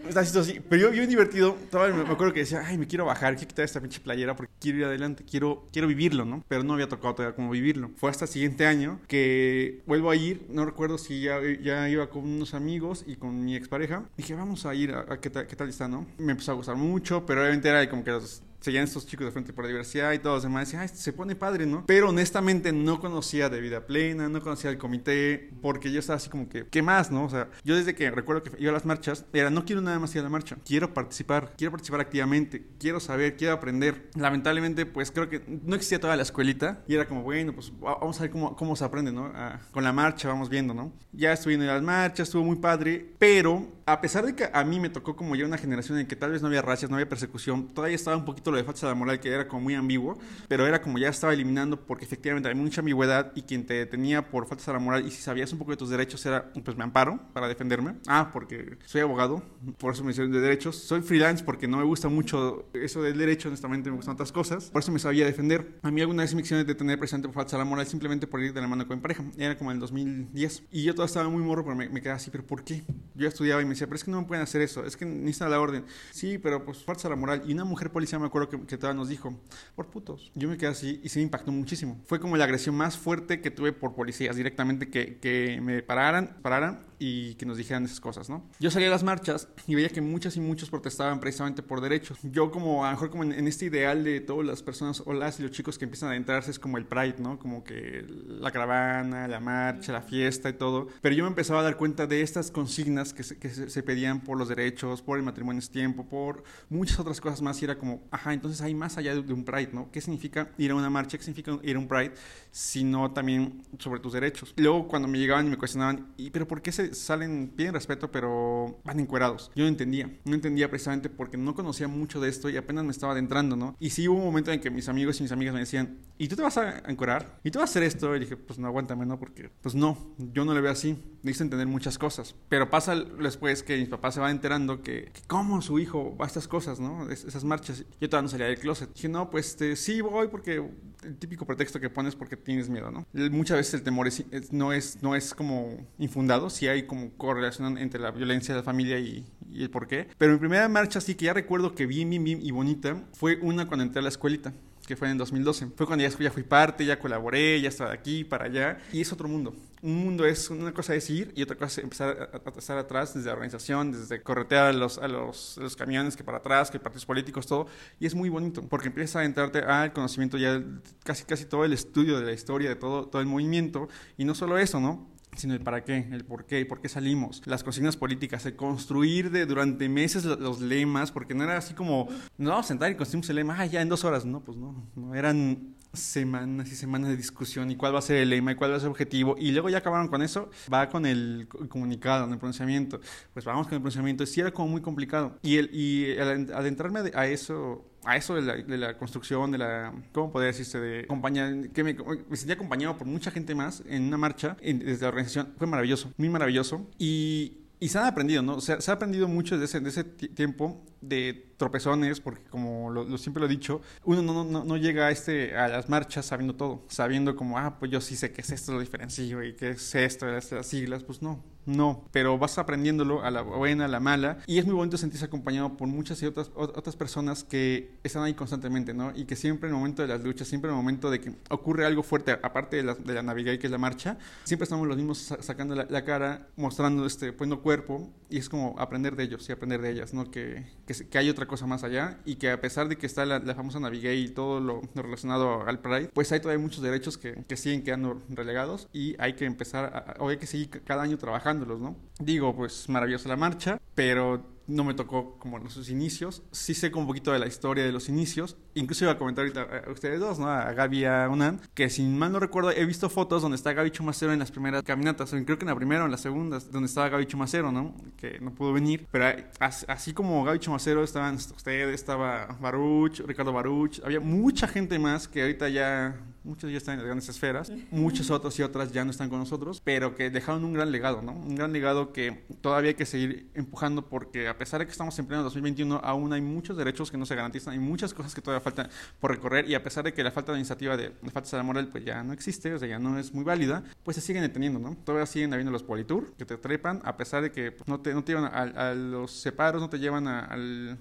Estaba así. Pero yo bien divertido. Estaba, me acuerdo que decía, ay, me quiero bajar, quiero quitar esta pinche playera porque quiero ir adelante, quiero, quiero vivirlo, ¿no? Pero no había tocado todavía cómo vivirlo. Fue hasta el siguiente año que vuelvo a ir, no recuerdo si ya, ya iba con unos amigos y con mi expareja. Dije, vamos a ir a, a qué, tal, qué tal está, ¿no? Me empezó a gustar mucho, pero obviamente era como que los seguían estos chicos de Frente por la Diversidad y todos los demás decían, ay, se pone padre, ¿no? Pero honestamente no conocía de vida plena, no conocía el comité, porque yo estaba así como que, ¿qué más, no? O sea, yo desde que recuerdo que iba a las marchas, era, no quiero nada más ir a la marcha, quiero participar, quiero participar activamente, quiero saber, quiero aprender. Lamentablemente, pues creo que no existía toda la escuelita y era como, bueno, pues vamos a ver cómo, cómo se aprende, ¿no? A, con la marcha vamos viendo, ¿no? Ya estuve en las marchas, estuvo muy padre, pero a pesar de que a mí me tocó como ya una generación en que tal vez no había racias, no había persecución, todavía estaba un poquito lo de la moral que era como muy ambiguo, pero era como ya estaba eliminando porque efectivamente hay mucha ambigüedad y quien te detenía por falta de la moral y si sabías un poco de tus derechos era, pues me amparo para defenderme. Ah, porque soy abogado, por eso me hicieron de derechos. Soy freelance porque no me gusta mucho eso del derecho, honestamente me gustan otras cosas, por eso me sabía defender. A mí alguna vez me quisieron detener precisamente por falta de la moral simplemente por ir de la mano con mi pareja, era como en el 2010 y yo todavía estaba muy morro, pero me, me quedaba así, pero ¿por qué? Yo estudiaba y me decía, pero es que no me pueden hacer eso, es que necesitan la orden. Sí, pero pues falta la moral. Y una mujer policía me acuerdo que, que todavía nos dijo, por putos. Yo me quedé así y se me impactó muchísimo. Fue como la agresión más fuerte que tuve por policías directamente, que, que me pararan, pararan y que nos dijeran esas cosas, ¿no? Yo salía a las marchas y veía que muchas y muchos protestaban precisamente por derechos. Yo como, a lo mejor como en, en este ideal de todas las personas o las y los chicos que empiezan a entrarse es como el Pride, ¿no? Como que la caravana, la marcha, la fiesta y todo. Pero yo me empezaba a dar cuenta de estas consignas que se, que se, pedían por los derechos, por el matrimonio es tiempo, por muchas otras cosas más y era como, ajá, entonces hay más allá de, de un Pride, ¿no? ¿Qué significa ir a una marcha? ¿Qué significa ir a un Pride? Sino también sobre tus derechos. Luego cuando me llegaban y me cuestionaban, ¿y pero por qué se salen, piden respeto, pero van encuerados? Yo no entendía. No entendía precisamente porque no conocía mucho de esto y apenas me estaba adentrando, ¿no? Y sí hubo un momento en que mis amigos y mis amigas me decían, ¿y tú te vas a encuerar? ¿Y tú vas a hacer esto? Y dije, pues no, aguántame, ¿no? Porque, pues no, yo no le veo así. Necesito entender muchas cosas. Pero pasa después que mis papás se van enterando que, que cómo su hijo va a estas cosas, ¿no? Es, esas marchas. Yo todavía no salía del closet. Dije, no, pues este, sí voy porque el típico pretexto que pones porque tienes miedo, ¿no? Muchas veces el temor es, es, no, es, no es como infundado, sí hay como correlación entre la violencia de la familia y, y el por qué. Pero mi primera marcha, sí que ya recuerdo que bien, bien, bien y bonita, fue una cuando entré a la escuelita que fue en 2012. Fue cuando ya, ya fui parte, ya colaboré, ya estaba de aquí para allá. Y es otro mundo. Un mundo es, una cosa es ir y otra cosa es empezar a, a estar atrás desde la organización, desde corretear a los, a los, a los camiones que para atrás, que partidos políticos, todo. Y es muy bonito porque empiezas a entrarte al conocimiento ya, casi, casi todo el estudio de la historia, de todo, todo el movimiento. Y no solo eso, ¿no? Sino el para qué, el por qué, por qué salimos, las consignas políticas, el construir de, durante meses los, lemas, porque no era así como, no vamos a sentar y construimos el lema, ah, ya en dos horas, no, pues no, no eran semanas y semanas de discusión y cuál va a ser el lema y cuál va a ser el objetivo y luego ya acabaron con eso, va con el comunicado, con el pronunciamiento, pues vamos con el pronunciamiento, sí era como muy complicado y, el, adentrarme a eso a eso de la, construcción, de la, ¿cómo podría decirse? De compañía, que me, me, sentía acompañado por mucha gente más en una marcha en, desde la organización. Fue maravilloso, muy maravilloso. Y, y se han aprendido, ¿no? O sea, se ha aprendido mucho desde de ese tiempo de tropezones, porque como lo, siempre lo he dicho, uno no, no, no llega a, este, a las marchas sabiendo todo, sabiendo como, ah, pues yo sí sé qué es esto, lo diferencio y qué es esto, las, las siglas, pues no, no, pero vas aprendiéndolo a la buena, a la mala, y es muy bonito sentirse acompañado por muchas y otras, otras personas que están ahí constantemente, ¿no? Y que siempre en el momento de las luchas, siempre en el momento de que ocurre algo fuerte, aparte de la, de la Navidad que es la marcha, siempre estamos los mismos sacando la, la, cara, mostrando, este, poniendo cuerpo, y es como aprender de ellos y aprender de ellas, ¿no? Que, que, que hay otra cosa más allá, y que a pesar de que está la, famosa Navidad y todo lo, relacionado al Pride, pues hay todavía muchos derechos que, que siguen quedando relegados, y hay que empezar, a, o hay que seguir cada año trabajando ¿no? Digo, pues maravillosa la marcha, pero no me tocó como en sus inicios. Sí sé un poquito de la historia de los inicios. Incluso iba a comentar ahorita a ustedes dos, ¿no? A Gaby y a Unan, que si mal no recuerdo, he visto fotos donde está Gaby Chumacero en las primeras caminatas, creo que en la primera o en la segunda, donde estaba Gaby Chumacero, ¿no? Que no pudo venir. Pero así como Gaby Chumacero estaban ustedes, estaba Baruch, Ricardo Baruch, había mucha gente más que ahorita ya muchos ya están en las grandes esferas, muchos otros y otras ya no están con nosotros, pero que dejaron un gran legado, ¿no? Un gran legado que todavía hay que seguir empujando porque a pesar de que estamos en pleno 2021, aún hay muchos derechos que no se garantizan, hay muchas cosas que todavía faltan por recorrer y a pesar de que la falta de iniciativa de falta de moral pues ya no existe, o sea, ya no es muy válida, pues se siguen deteniendo, ¿no? Todavía siguen habiendo los politour que te trepan a pesar de que pues, no, te, no te llevan a, los separos, no te llevan al,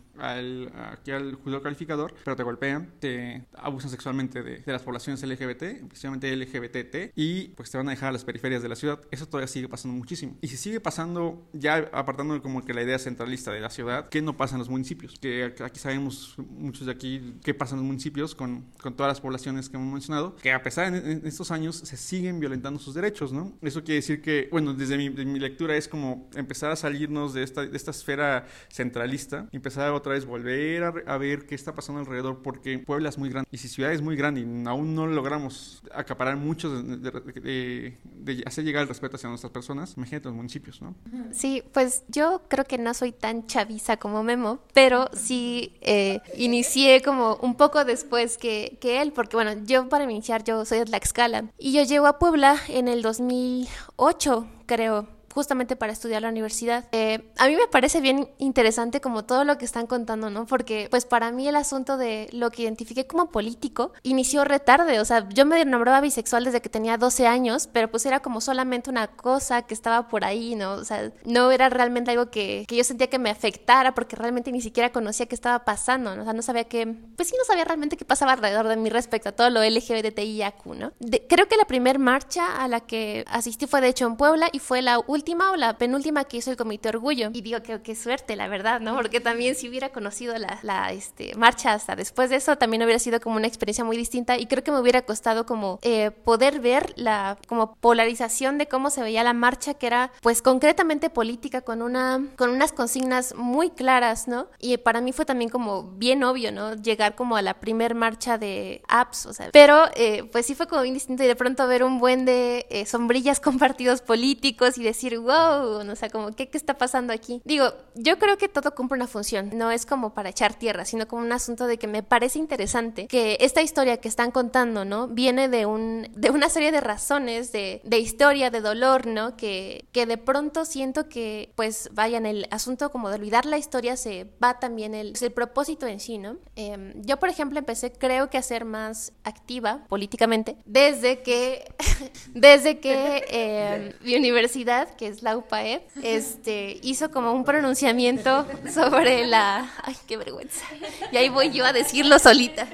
aquí al juzgado calificador, pero te golpean, te abusan sexualmente de, de las poblaciones LGBT LGBT, especialmente LGBTT, y pues te van a dejar a las periferias de la ciudad. Eso todavía sigue pasando muchísimo. Y si sigue pasando, ya apartando como que la idea centralista de la ciudad, ¿qué no pasa en los municipios? Que aquí sabemos muchos de aquí qué pasa en los municipios con, con todas las poblaciones que hemos mencionado, que a pesar de estos años se siguen violentando sus derechos, ¿no? Eso quiere decir que, bueno, desde mi, lectura es como empezar a salirnos de esta, de esta esfera centralista, empezar otra vez volver a, ver qué está pasando alrededor, porque Puebla es muy grande. Y si ciudad es muy grande y aún no logramos acaparar mucho de, de, de, de, hacer llegar el respeto hacia nuestras personas, imagínate los municipios, ¿no? Sí, pues yo creo que no soy tan chaviza como Memo, pero sí eh, inicié como un poco después que, que, él, porque bueno, yo para iniciar yo soy de Tlaxcala y yo llego a Puebla en el 2008, creo justamente para estudiar la universidad. Eh, a mí me parece bien interesante como todo lo que están contando, ¿no? Porque pues para mí el asunto de lo que identifiqué como político inició retarde, o sea, yo me nombraba bisexual desde que tenía 12 años, pero pues era como solamente una cosa que estaba por ahí, ¿no? O sea, no era realmente algo que, que yo sentía que me afectara porque realmente ni siquiera conocía qué estaba pasando, ¿no? O sea, no sabía qué, pues sí, no sabía realmente qué pasaba alrededor de mí respecto a todo lo LGBTIAQ, ¿no? De, creo que la primera marcha a la que asistí fue de hecho en Puebla y fue la última última o la penúltima que hizo el Comité Orgullo. Y digo que qué suerte, la verdad, ¿no? Porque también si hubiera conocido la, la este, marcha hasta después de eso, también hubiera sido como una experiencia muy distinta y creo que me hubiera costado como eh, poder ver la como polarización de cómo se veía la marcha, que era pues concretamente política, con, una, con unas consignas muy claras, ¿no? Y para mí fue también como bien obvio, ¿no? Llegar como a la primer marcha de apps, o sea, pero eh, pues sí fue como bien distinto y de pronto ver un buen de eh, sombrillas con partidos políticos y decir, wow, o sea, como, ¿qué, ¿qué está pasando aquí? Digo, yo creo que todo cumple una función, no es como para echar tierra, sino como un asunto de que me parece interesante que esta historia que están contando, ¿no? Viene de, un, de una serie de razones, de, de historia, de dolor, ¿no? Que, que de pronto siento que, pues, vayan, el asunto como de olvidar la historia se va también el, el propósito en sí, ¿no? Eh, yo, por ejemplo, empecé, creo que a ser más activa políticamente desde que, desde que eh, mi universidad, que es la UPAED, este, hizo como un pronunciamiento sobre la... Ay, qué vergüenza. Y ahí voy yo a decirlo solita.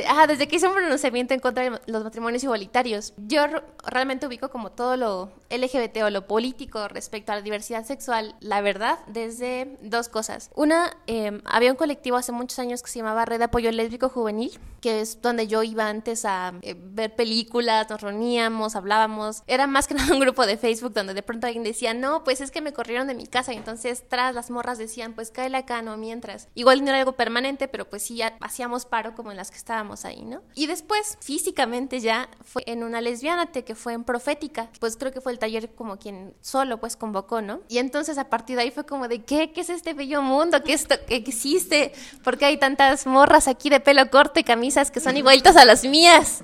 Este, ah, desde que hice un pronunciamiento en contra de los matrimonios igualitarios, yo realmente ubico como todo lo LGBT o lo político respecto a la diversidad sexual, la verdad, desde dos cosas. Una, eh, había un colectivo hace muchos años que se llamaba Red Apoyo Lésbico Juvenil, que es donde yo iba antes a eh, ver películas, nos reuníamos, hablábamos. Era más que nada un grupo de Facebook donde de pronto alguien decía, no, pues es que me corrieron de mi casa y entonces tras las morras decían, pues cáele acá, no mientras. Igual no era algo permanente, pero pues sí hacíamos paro como en las que estábamos ahí, ¿no? Y después, físicamente ya fue en una lesbianate que fue en Profética, pues creo que fue el taller como quien solo pues convocó, ¿no? Y entonces a partir de ahí fue como de, ¿qué? ¿Qué es este bello mundo? ¿Qué esto que existe? ¿Por qué hay tantas morras aquí de pelo corto y camisas que son igualitas a las mías?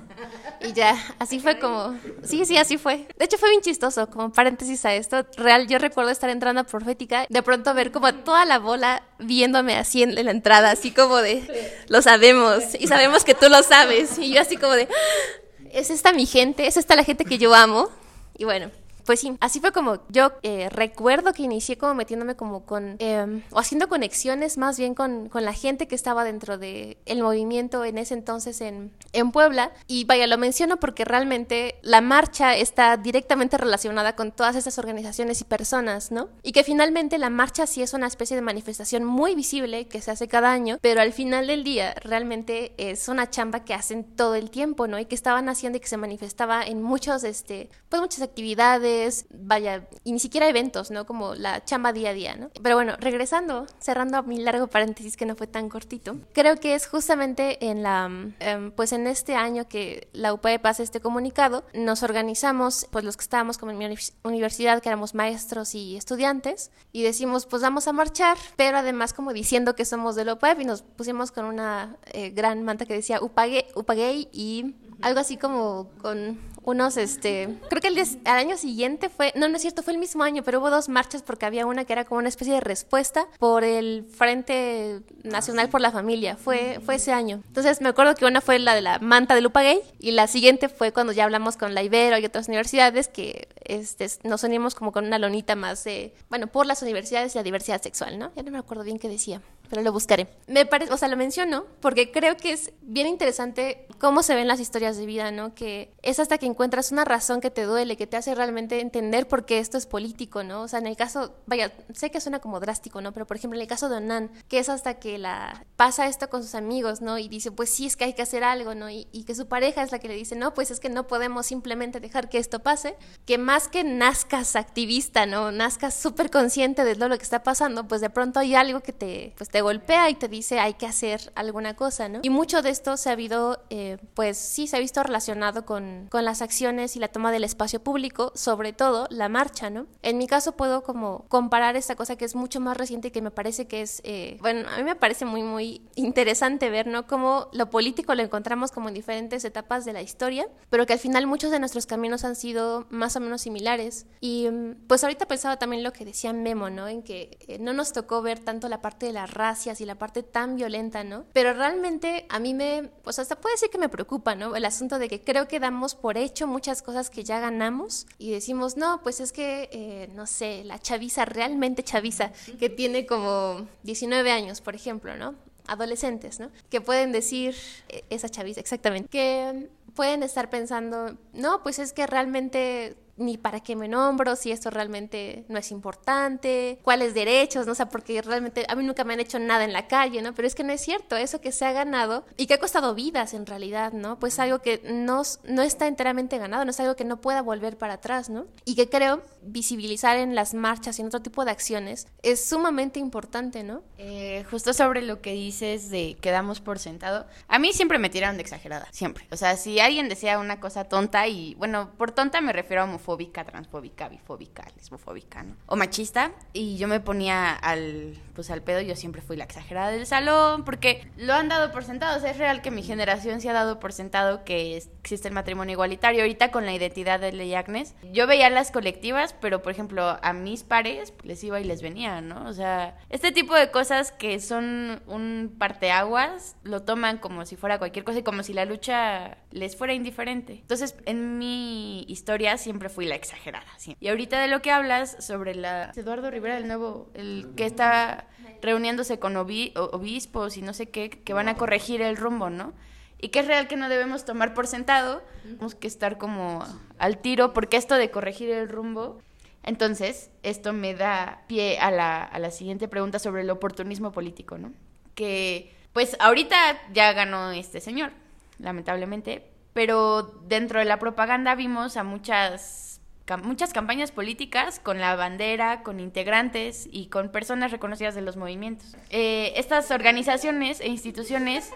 Y ya, así fue como, sí, sí, así fue. De hecho fue bien chistoso, como paréntesis a esto, real, yo recuerdo estar entrando a Profética, de pronto ver como toda la bola viéndome así en la entrada, así como de, lo sabemos, y sabemos que tú lo sabes, y yo así como de, ah, es esta mi gente, es esta la gente que yo amo, y bueno, pues sí, así fue como yo eh, recuerdo que inicié como metiéndome como con, eh, o haciendo conexiones más bien con, con la gente que estaba dentro del el movimiento en ese entonces en, en Puebla. Y vaya, lo menciono porque realmente la marcha está directamente relacionada con todas esas organizaciones y personas, ¿no? Y que finalmente la marcha sí es una especie de manifestación muy visible que se hace cada año, pero al final del día realmente es una chamba que hacen todo el tiempo, ¿no? Y que estaban haciendo y que se manifestaba en muchos, este, pues muchas actividades vaya, y ni siquiera eventos, ¿no? Como la chamba día a día, ¿no? Pero bueno, regresando, cerrando mi largo paréntesis que no fue tan cortito, creo que es justamente en la, em, pues en este año que la UPE pasa este comunicado, nos organizamos, pues los que estábamos como en mi universidad, que éramos maestros y estudiantes, y decimos, pues vamos a marchar, pero además como diciendo que somos de la UPEP y nos pusimos con una eh, gran manta que decía UPAGE, UPAGEI y algo así como con unos, este, creo que el, al año siguiente fue, no, no es cierto, fue el mismo año, pero hubo dos marchas porque había una que era como una especie de respuesta por el Frente Nacional por la Familia, fue, fue ese año. Entonces me acuerdo que una fue la de la manta de Lupa Gay y la siguiente fue cuando ya hablamos con la Ibero y otras universidades que este, nos unimos como con una lonita más de, bueno, por las universidades y la diversidad sexual, ¿no? Ya no me acuerdo bien qué decía pero lo buscaré. Me parece, o sea, lo menciono porque creo que es bien interesante cómo se ven las historias de vida, ¿no? Que es hasta que encuentras una razón que te duele, que te hace realmente entender por qué esto es político, ¿no? O sea, en el caso, vaya, sé que suena como drástico, ¿no? Pero por ejemplo, en el caso de Onan, que es hasta que la pasa esto con sus amigos, ¿no? Y dice, pues sí, es que hay que hacer algo, ¿no? Y, y que su pareja es la que le dice, no, pues es que no podemos simplemente dejar que esto pase, que más que nazcas activista, ¿no? Nazcas súper consciente de lo que está pasando, pues de pronto hay algo que te, pues te te golpea y te dice hay que hacer alguna cosa, ¿no? Y mucho de esto se ha habido, eh, pues sí, se ha visto relacionado con, con las acciones y la toma del espacio público, sobre todo la marcha, ¿no? En mi caso puedo como comparar esta cosa que es mucho más reciente y que me parece que es, eh, bueno, a mí me parece muy, muy interesante ver, ¿no? Cómo lo político lo encontramos como en diferentes etapas de la historia, pero que al final muchos de nuestros caminos han sido más o menos similares. Y mm, pues ahorita pensaba también lo que decía Memo, ¿no? En que eh, no nos tocó ver tanto la parte de la raza, y la parte tan violenta, ¿no? Pero realmente a mí me, pues hasta puede ser que me preocupa, ¿no? El asunto de que creo que damos por hecho muchas cosas que ya ganamos y decimos, no, pues es que, eh, no sé, la chaviza, realmente chaviza, que tiene como 19 años, por ejemplo, ¿no? Adolescentes, ¿no? Que pueden decir, eh, esa chaviza, exactamente, que pueden estar pensando, no, pues es que realmente ni para qué me nombro, si esto realmente no es importante, cuáles derechos, no sea, porque realmente a mí nunca me han hecho nada en la calle, ¿no? Pero es que no es cierto, eso que se ha ganado y que ha costado vidas en realidad, ¿no? Pues algo que no, no está enteramente ganado, no es algo que no pueda volver para atrás, ¿no? Y que creo visibilizar en las marchas y en otro tipo de acciones es sumamente importante, ¿no? Eh, justo sobre lo que dices de quedamos por sentado, a mí siempre me tiraron de exagerada, siempre. O sea, si alguien decía una cosa tonta y, bueno, por tonta me refiero a homofóbica, transfóbica, bifóbica, lesbofóbica, ¿no? O machista, y yo me ponía al, pues al pedo, yo siempre fui la exagerada del salón, porque lo han dado por sentado, o sea, es real que mi generación se ha dado por sentado que existe el matrimonio igualitario. Ahorita con la identidad de Ley Agnes, yo veía las colectivas, pero por ejemplo, a mis pares les iba y les venía, ¿no? O sea, este tipo de cosas que son un parteaguas, lo toman como si fuera cualquier cosa y como si la lucha les fuera indiferente. Entonces, en mi historia siempre fui la exagerada. Y ahorita de lo que hablas sobre la... Eduardo Rivera, el nuevo, el que está reuniéndose con obispos y no sé qué, que van a corregir el rumbo, ¿no? Y que es real que no debemos tomar por sentado, tenemos que estar como al tiro, porque esto de corregir el rumbo entonces, esto me da pie a la, a la siguiente pregunta sobre el oportunismo político, ¿no? Que, pues, ahorita ya ganó este señor, lamentablemente, pero dentro de la propaganda vimos a muchas, muchas campañas políticas con la bandera, con integrantes y con personas reconocidas de los movimientos. Eh, estas organizaciones e instituciones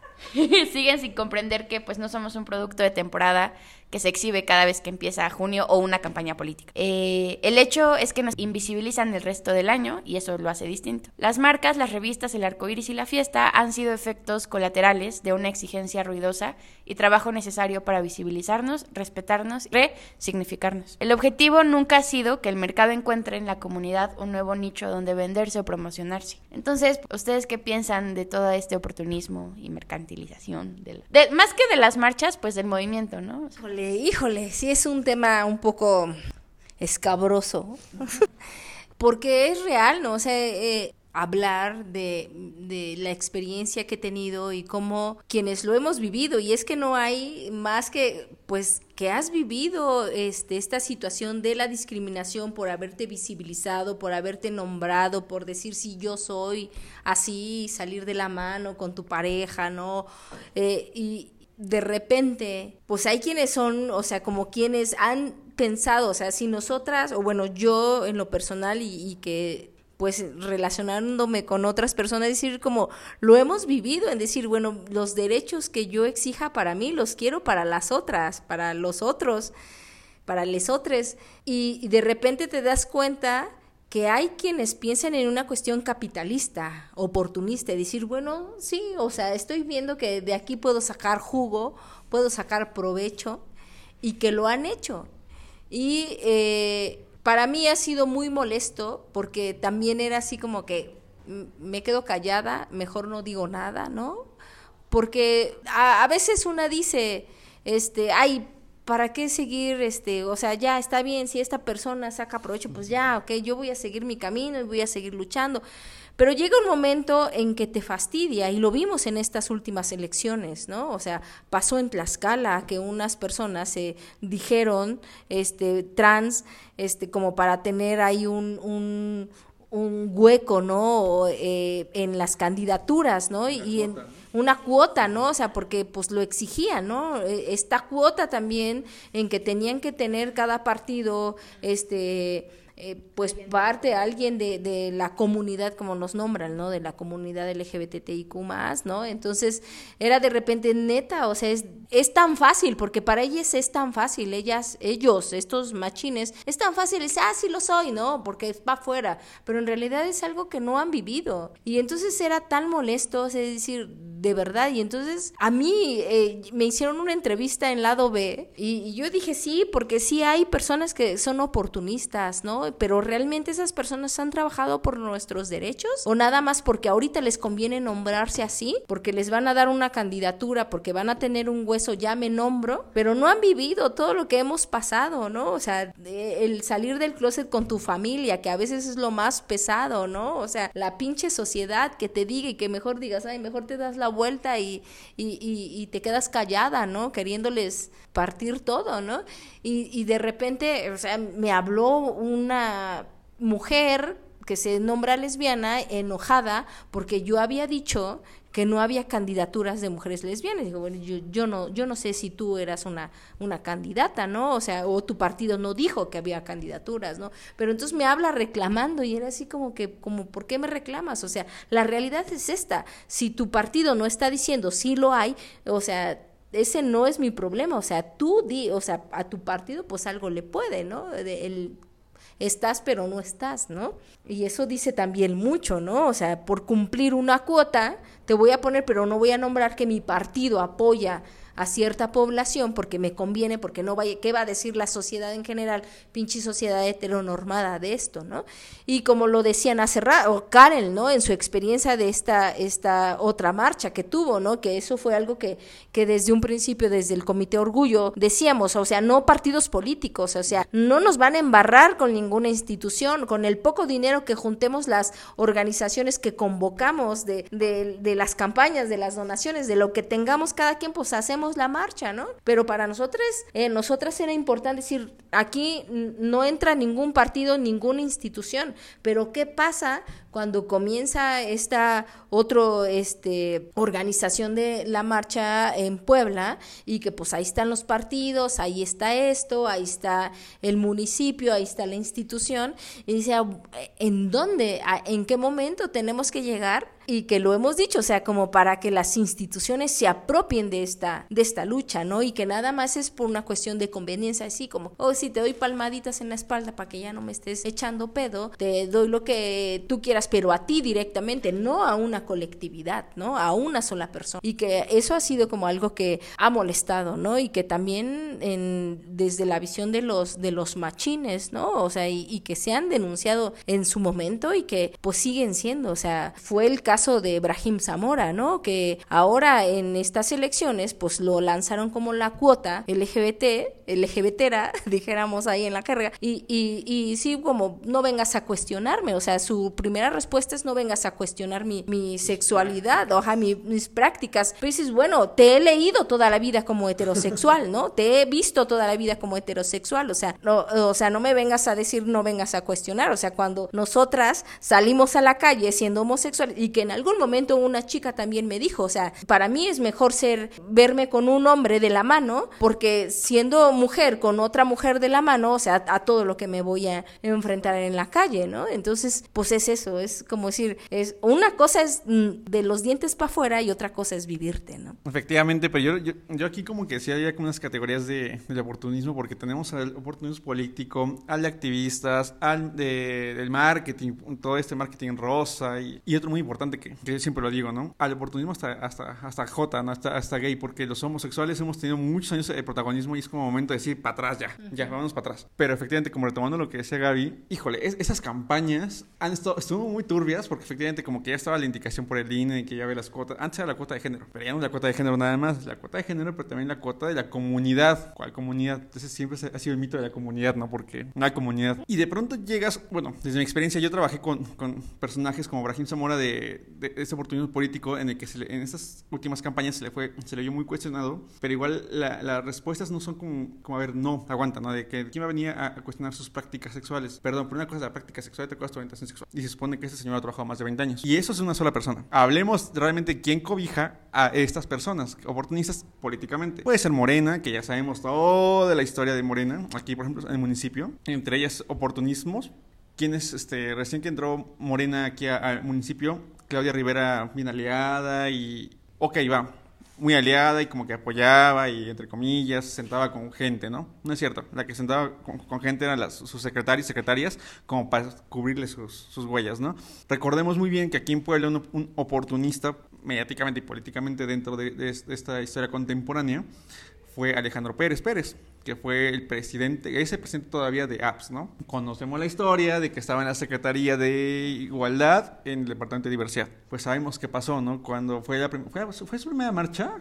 siguen sin comprender que pues no somos un producto de temporada que se exhibe cada vez que empieza junio o una campaña política. Eh, el hecho es que nos invisibilizan el resto del año y eso lo hace distinto. Las marcas, las revistas, el arco iris y la fiesta han sido efectos colaterales de una exigencia ruidosa y trabajo necesario para visibilizarnos, respetarnos y resignificarnos. El objetivo nunca ha sido que el mercado encuentre en la comunidad un nuevo nicho donde venderse o promocionarse. Entonces, ¿ustedes qué piensan de todo este oportunismo y mercantilización? De, más que de las marchas, pues del movimiento, ¿no? Híjole, sí es un tema un poco escabroso. Porque es real, ¿no? O sea, eh, hablar de, de, la experiencia que he tenido y cómo quienes lo hemos vivido y es que no hay más que pues que has vivido este, esta situación de la discriminación por haberte visibilizado, por haberte nombrado, por decir si yo soy así, salir de la mano con tu pareja, ¿no? Eh, y, de repente, pues hay quienes son, o sea, como quienes han pensado, o sea, si nosotras, o bueno, yo en lo personal y, que pues relacionándome con otras personas, decir como lo hemos vivido, en decir, bueno, los derechos que yo exija para mí los quiero para las otras, para los otros, para les otros, y de repente te das cuenta que hay quienes piensan en una cuestión capitalista, oportunista, y decir, bueno, sí, o sea, estoy viendo que de aquí puedo sacar jugo, puedo sacar provecho, y que lo han hecho. Y eh, para mí ha sido muy molesto, porque también era así como que me quedo callada, mejor no digo nada, ¿no? Porque a, veces una dice, este, ay, ¿para qué seguir, este, o sea, ya está bien, si esta persona saca provecho, pues ya, ok, yo voy a seguir mi camino y voy a seguir luchando. Pero llega un momento en que te fastidia, y lo vimos en estas últimas elecciones, ¿no? O sea, pasó en Tlaxcala que unas personas se dijeron, este, trans, este, como para tener ahí un, un, un hueco, ¿no? Eh, en las candidaturas, ¿no? y en una cuota, ¿no? O sea, porque pues lo exigía, ¿no? E, esta cuota también en que tenían que tener cada partido, este, eh, pues parte alguien de, de, la comunidad, como nos nombran, ¿no? De la comunidad LGBTIQ más, ¿no? Entonces era de repente neta, o sea, es, es tan fácil, porque para ellas es tan fácil, ellas, ellos, estos machines, es tan fácil, es, ah, sí lo soy, ¿no? Porque va afuera, pero en realidad es algo que no han vivido. Y entonces era tan molesto, es decir, de verdad, y entonces a mí eh, me hicieron una entrevista en lado B y yo dije sí, porque sí hay personas que son oportunistas, ¿no? Pero realmente esas personas han trabajado por nuestros derechos o nada más porque ahorita les conviene nombrarse así, porque les van a dar una candidatura, porque van a tener un hueso, ya me nombro, pero no han vivido todo lo que hemos pasado, ¿no? O sea, el salir del closet con tu familia, que a veces es lo más pesado, ¿no? O sea, la pinche sociedad que te diga y que mejor digas, ay, mejor te das la vuelta y, y, y, te quedas callada, ¿no? Queriéndoles partir todo, ¿no? Y, y de repente, o sea, me habló una mujer que se nombra lesbiana enojada porque yo había dicho que no había candidaturas de mujeres lesbianas. Digo, bueno, yo, no, yo no sé si tú eras una, una candidata, ¿no? O sea, o tu partido no dijo que había candidaturas, ¿no? Pero entonces me habla reclamando y era así como que, como, ¿por qué me reclamas? O sea, la realidad es esta. Si tu partido no está diciendo sí lo hay, o sea, ese no es mi problema, o sea, tú di, o sea, a tu partido pues algo le puede, ¿no? el estás pero no estás, ¿no? Y eso dice también mucho, ¿no? O sea, por cumplir una cuota, te voy a poner, pero no voy a nombrar que mi partido apoya a cierta población porque me conviene, porque no vaya, ¿qué va a decir la sociedad en general? Pinche sociedad heteronormada de esto, ¿no? Y como lo decían hace rato, o Karen, ¿no? En su experiencia de esta, esta otra marcha que tuvo, ¿no? Que eso fue algo que, que desde un principio, desde el Comité Orgullo, decíamos, o sea, no partidos políticos, o sea, no nos van a embarrar con ninguna institución, con el poco dinero que juntemos las organizaciones que convocamos de, de, de las campañas, de las donaciones, de lo que tengamos cada quien, pues hacemos la marcha, ¿no? Pero para nosotros, eh, nosotras era importante decir, aquí no entra ningún partido, ninguna institución, pero ¿qué pasa cuando comienza esta otra este, organización de la marcha en Puebla y que pues ahí están los partidos, ahí está esto, ahí está el municipio, ahí está la institución y dice, ah, ¿en dónde, en qué momento tenemos que llegar? Y que lo hemos dicho, o sea, como para que las instituciones se apropien de esta, de esta lucha, ¿no? Y que nada más es por una cuestión de conveniencia, así como, oh, si te doy palmaditas en la espalda para que ya no me estés echando pedo, te doy lo que tú quieras, pero a ti directamente, no a una colectividad, ¿no? A una sola persona. Y que eso ha sido como algo que ha molestado, ¿no? Y que también en, desde la visión de los, de los machines, ¿no? O sea, y, y que se han denunciado en su momento y que pues siguen siendo, o sea, fue el caso de Brahim Zamora, ¿no? Que ahora en estas elecciones, pues lo lanzaron como la cuota LGBT, LGBTera, dijéramos ahí en la carga, y, y, y sí, como no vengas a cuestionarme, o sea, su primera respuesta es no vengas a cuestionar mi, mi sexualidad, o sea, mis prácticas. Pero dices, bueno, te he leído toda la vida como heterosexual, ¿no? Te he visto toda la vida como heterosexual, o sea, no, o sea, no me vengas a decir, no vengas a cuestionar, o sea, cuando nosotras salimos a la calle siendo homosexuales y que en algún momento una chica también me dijo, o sea, para mí es mejor ser, verme con un hombre de la mano, porque siendo mujer con otra mujer de la mano, o sea, a todo lo que me voy a enfrentar en la calle, ¿no? Entonces, pues es eso, es como decir, es una cosa es mm, de los dientes para afuera y otra cosa es vivirte, ¿no? Efectivamente, pero yo, yo, aquí como que sí había unas categorías de, del oportunismo, porque tenemos al oportunismo político, al de activistas, al de, del marketing, todo este marketing rosa y, y otro muy importante que, yo siempre lo digo, ¿no? Al oportunismo hasta, hasta, hasta J, ¿no? Hasta, hasta gay, porque los homosexuales hemos tenido muchos años de protagonismo y es como momento de decir, para atrás ya, ya, vámonos para atrás. Pero efectivamente, como retomando lo que decía Gaby, híjole, esas campañas han estado, estuvo muy turbias porque efectivamente como que ya estaba la indicación por el INE que ya ve las cuotas, antes era la cuota de género, pero ya no es la cuota de género nada más, la cuota de género, pero también la cuota de la comunidad. ¿Cuál comunidad? Entonces siempre ha sido el mito de la comunidad, ¿no? Porque no hay comunidad. Y de pronto llegas, bueno, desde mi experiencia yo trabajé con, con personajes como Brahim Zamora de, de, ese oportunismo político en el que en estas últimas campañas se le fue, se le vio muy cuestionado, pero igual las respuestas no son como, como, a ver, no, aguanta, ¿no? De que quién va a a, cuestionar sus prácticas sexuales. Perdón, por una cosa la práctica sexual y otra cosa es tu orientación sexual. Y se supone que este señor ha trabajado más de 20 años. Y eso es una sola persona. Hablemos realmente quién cobija a estas personas, oportunistas políticamente. Puede ser Morena, que ya sabemos toda la historia de Morena, aquí por ejemplo en el municipio, entre ellas oportunismos, quienes este, recién que entró Morena aquí al municipio, Claudia Rivera bien aliada y, ok, va, muy aliada y como que apoyaba y entre comillas sentaba con gente, ¿no? No es cierto, la que sentaba con, gente eran sus secretarios y secretarias como para cubrirle sus, huellas, ¿no? Recordemos muy bien que aquí en Puebla un, oportunista mediáticamente y políticamente dentro de, de esta historia contemporánea fue Alejandro Pérez Pérez, que fue el presidente, ese presidente todavía de APS, ¿no? Conocemos la historia de que estaba en la Secretaría de Igualdad en el Departamento de Diversidad. Pues sabemos qué pasó, ¿no? Cuando fue la fue, fue su primera marcha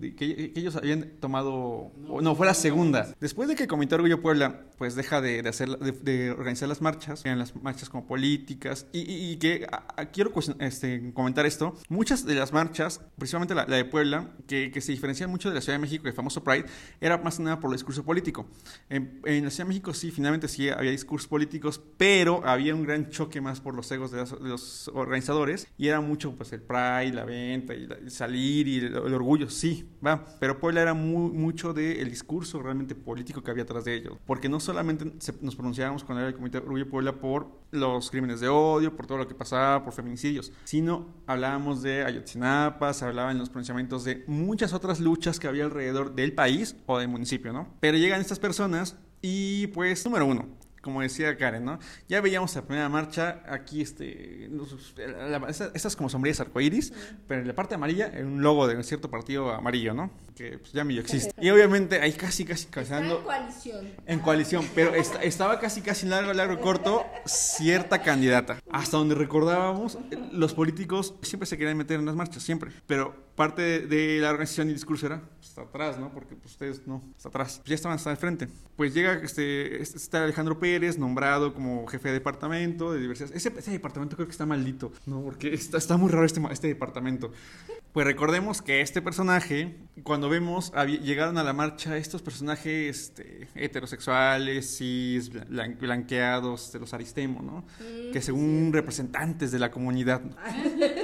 que, que ellos habían tomado, no, fue la segunda. Después de que el Comité Orgullo Puebla pues deja de, de hacer, de, de organizar las marchas, eran las marchas como políticas y, y- y que a- a- quiero este, comentar esto, muchas de las marchas, principalmente la, la de Puebla, que, que se diferencian mucho de la Ciudad de México, el famoso Pride, era más que nada por el discurso político. En, en la Ciudad de México sí, finalmente sí había discursos políticos, pero había un gran choque más por los egos de, las- de los organizadores y era mucho pues el Pride, la venta y la- el salir y el, el orgullo, sí, va, pero Puebla era muy, mucho del discurso realmente político que había atrás de ello, porque no solamente se- nos pronunciábamos con el Comité Orgullo Puebla por los crímenes de odio, por todo lo que pasaba, por feminicidios, sino hablábamos de Ayotzinapa, se hablaba en los pronunciamientos de muchas otras luchas que había alrededor del país o del municipio, ¿no? Pero llegan estas personas y pues, número uno, como decía Karen, ¿no? Ya veíamos la primera marcha, aquí este, esas como sombrillas arcoíris, pero en la parte amarilla, en un logo de un cierto partido amarillo, ¿no? Que pues, ya medio existe. Y obviamente ahí casi, casi casando coalición. en coalición, pero est- estaba casi, casi largo, largo, corto, cierta candidata. Hasta donde recordábamos, los políticos siempre se querían meter en las marchas, siempre. Pero parte de, de la organización y discurso era, pues, está atrás, ¿no? Porque pues, ustedes no, está atrás. Pues, ya estaban hasta el frente. Pues llega este, este Alejandro Pérez, nombrado como jefe de departamento de diversidad. Ese, ese departamento creo que está maldito, ¿no? Porque está, está muy raro este, este departamento. Pues recordemos que este personaje, cuando vemos, llegaron a la marcha estos personajes este, heterosexuales, cis, blan- blanqueados, de los Aristemo, ¿no? que según representantes de la comunidad,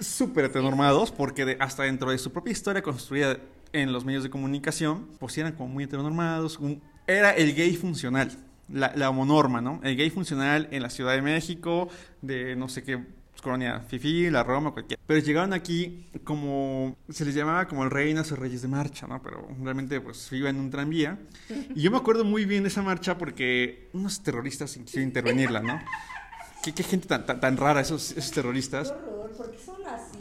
súper heteronormados, porque hasta dentro de su propia historia construida en los medios de comunicación, pues eran como muy heteronormados. un- era el gay funcional, la, homonorma, ¿no? El gay funcional en la Ciudad de México, de no sé qué colonia Fifi, la Roma, cualquiera. Pero llegaron aquí como, se les llamaba como el reinas o reyes de marcha, ¿no? Pero realmente pues iba en un tranvía. Y yo me acuerdo muy bien de esa marcha porque unos terroristas quisieron intervenirla, ¿no? ¿Qué, gente tan rara esos, esos terroristas? ¿Por qué son así?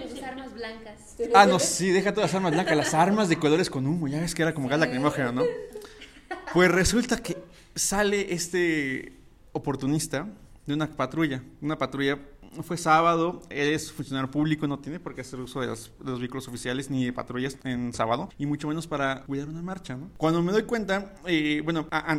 Con sus armas blancas. Ah, no, sí, deja todas las armas blancas, las armas de colores con humo, ya ves que era como gas lacrimógeno, ¿no? Pues resulta que sale este oportunista de una patrulla, una patrulla, fue sábado, él es funcionario público, no tiene por qué hacer uso de los, vehículos oficiales ni de patrullas en sábado, y mucho menos para cuidar una marcha, ¿no? Cuando me doy cuenta, eh, bueno, a-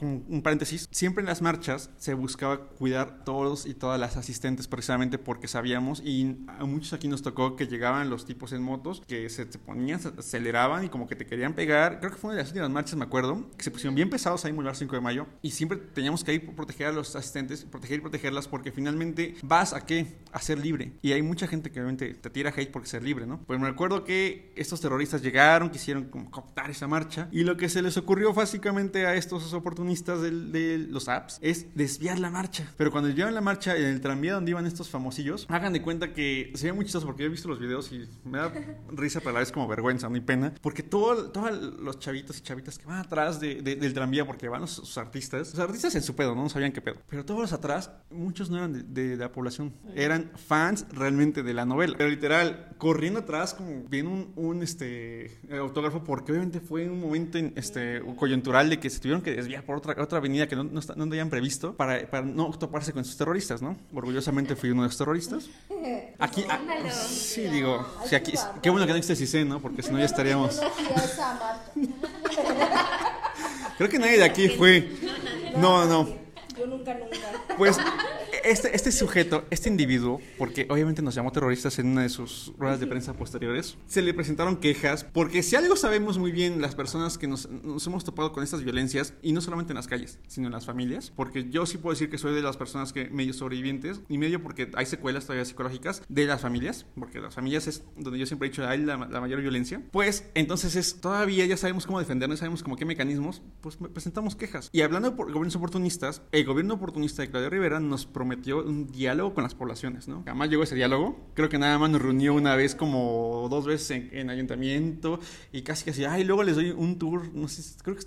un paréntesis, siempre en las marchas se buscaba cuidar todos y todas las asistentes precisamente porque sabíamos, y a muchos aquí nos tocó que llegaban los tipos en motos, que se te ponían, se aceleraban y como que te querían pegar, creo que fue una de las últimas marchas, me acuerdo, que se pusieron bien pesados en Boulevard 5 de Mayo, y siempre teníamos que ir proteger a los asistentes, proteger y protegerlas porque finalmente vas a qué? A ser libre. Y hay mucha gente que obviamente te tira hate porque ser libre, ¿no? Pues me recuerdo que estos terroristas llegaron, quisieron como cooptar esa marcha y lo que se les ocurrió básicamente a estos oportunistas del- de, los apps es desviar la marcha. Pero cuando llevan la marcha en el tranvía donde iban estos famosillos, hagan de cuenta que se ve muy chistoso porque yo he visto los videos y me da risa pero a la vez como vergüenza, no y pena, porque todo, todos los chavitos y chavitas que van atrás de- de- del tranvía porque van los, sus artistas, los artistas en su pedo, ¿no? no sabían qué pedo, pero todos los atrás, muchos no eran de- de la población, eran fans realmente de la novela, pero literal, corriendo atrás como viene un, un, este, autógrafo porque obviamente fue un momento en, este, coyuntural de que se tuvieron que desviar por otra, otra avenida que no, no, no habían previsto para, para no toparse con sus terroristas, ¿no? Orgullosamente fui uno de los terroristas. Aquí, ah, sí, digo, si aquí, qué bueno que no existe CICE, ¿no? Porque si no ya estaríamos... Creo que nadie de aquí fue. No, no. Yo nunca, nunca. Pues este, este sujeto, este individuo, porque obviamente nos llamó terroristas en una de sus ruedas de prensa posteriores, se le presentaron quejas, porque si algo sabemos muy bien las personas que nos, nos hemos topado con estas violencias, y no solamente en las calles, sino en las familias, porque yo sí puedo decir que soy de las personas que medio sobrevivientes, y medio porque hay secuelas todavía psicológicas de las familias, porque las familias es donde yo siempre he dicho hay la, la mayor violencia, pues entonces es todavía ya sabemos cómo defendernos, sabemos como qué mecanismos, pues presentamos quejas. Y hablando por- gobiernos oportunistas, el gobierno oportunista de Claudio Rivera nos prometió un diálogo con las poblaciones, ¿no? Jamás llegó ese diálogo. Creo que nada más nos reunió una vez como dos veces en, en ayuntamiento y casi casi, ay, luego les doy un tour, no sé, creo que...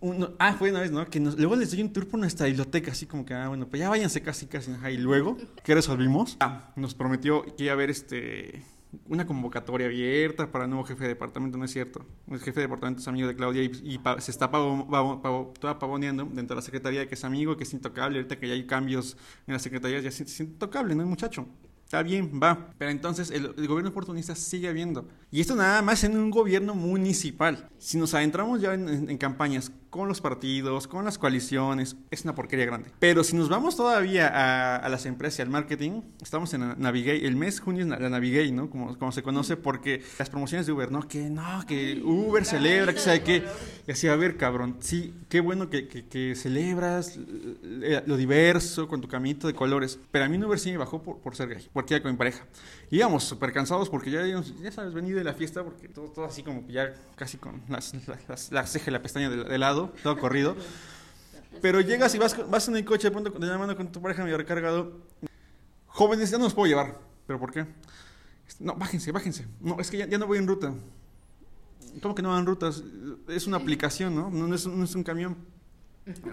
No, ah, fue una vez, ¿no? Que luego les doy un tour por nuestra biblioteca, así como que, ah, bueno, pues ya váyanse casi, casi. Ajá, y luego, ¿qué resolvimos? Ah, nos prometió que iba a haber este una convocatoria abierta para nuevo jefe de departamento, no es cierto. El jefe de departamento es amigo de Claudia y, se está pavo- toda pavoneando dentro de la secretaría que es amigo, que es intocable. Ahorita que ya hay cambios en la secretaría, ya es, es intocable, ¿no? Muchacho. Está bien, va. Pero entonces el, gobierno oportunista sigue habiendo. Y esto nada más en un gobierno municipal. Si nos adentramos ya en campañas con los partidos, con las coaliciones, es una porquería grande. Pero si nos vamos todavía a, a las empresas y al marketing, estamos en Navigate. El mes de junio es la Navigate, ¿no? Como, como se conoce, porque las promociones de Uber, ¿no? Que no, que Uber celebra, que sabe qué. Y así, a ver, cabrón, sí, qué bueno que, que- que celebras eh, lo diverso con tu caminito de colores. Pero a mí en Uber sí me bajó por, por ser gay, porque iba con mi pareja. Íbamos súper cansados porque ya, ya sabes, vení de la fiesta, porque todo, todo así como ya casi con las, las, las- la ceja y la pestaña de, de lado, todo corrido. Pero llegas y vas, vas en el coche de pronto de la mano con tu pareja medio recargado. Jóvenes, ya no los puedo llevar. ¿Pero por qué? No, bájense, bájense. No, es que ya, no voy en ruta. ¿Cómo que no van rutas? Es una aplicación, ¿no? No, es, un camión.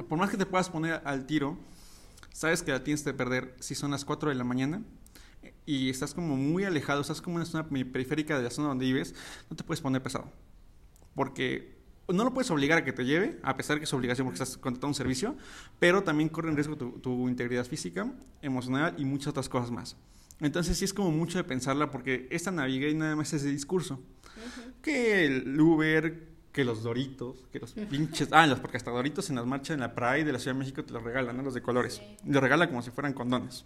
Por más que te puedas poner al tiro, sabes que la tienes que perder si son las 4 de la mañana y estás como muy alejado, estás como en una zona periférica de la zona donde vives, no te puedes poner pesado. Porque no lo puedes obligar a que te lleve, a pesar de que es obligación porque estás contratando un servicio, pero también corre en riesgo tu, tu integridad física, emocional y muchas otras cosas más. Entonces sí es como mucho de pensarla porque esta Navigate nada más es de discurso. Que el Uber, que los Doritos, que los pinches... Ah, los, porque hasta Doritos en las marchas en la Pride de la Ciudad de México te los regalan, ¿no? Los de colores. Los regalan como si fueran condones.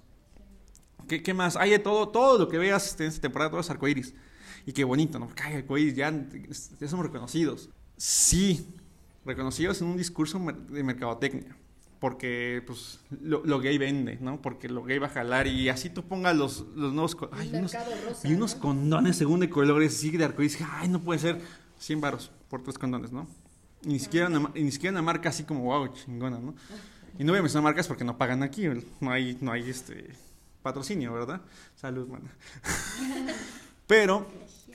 ¿Qué, qué más? Hay de todo, todo lo que veas en esta temporada, todo es arcoíris. Y qué bonito, ¿no? Porque hay arcoíris, ya, ya somos reconocidos. Sí, reconocidos en un discurso de mercadotecnia. Porque, pues, lo, lo gay vende, ¿no? Porque lo gay va a jalar y así tú pongas los, los nuevos... Ay, unos, y unos condones según de colores, sí, de arcoíris. Ay, no puede ser 100 varos por tres condones, ¿no? Y ni siquiera, una, ni siquiera una marca así como, wow, chingona, ¿no? Y no voy a mencionar marcas porque no pagan aquí, no hay, no hay este patrocinio, ¿verdad? Salud, mana. Pero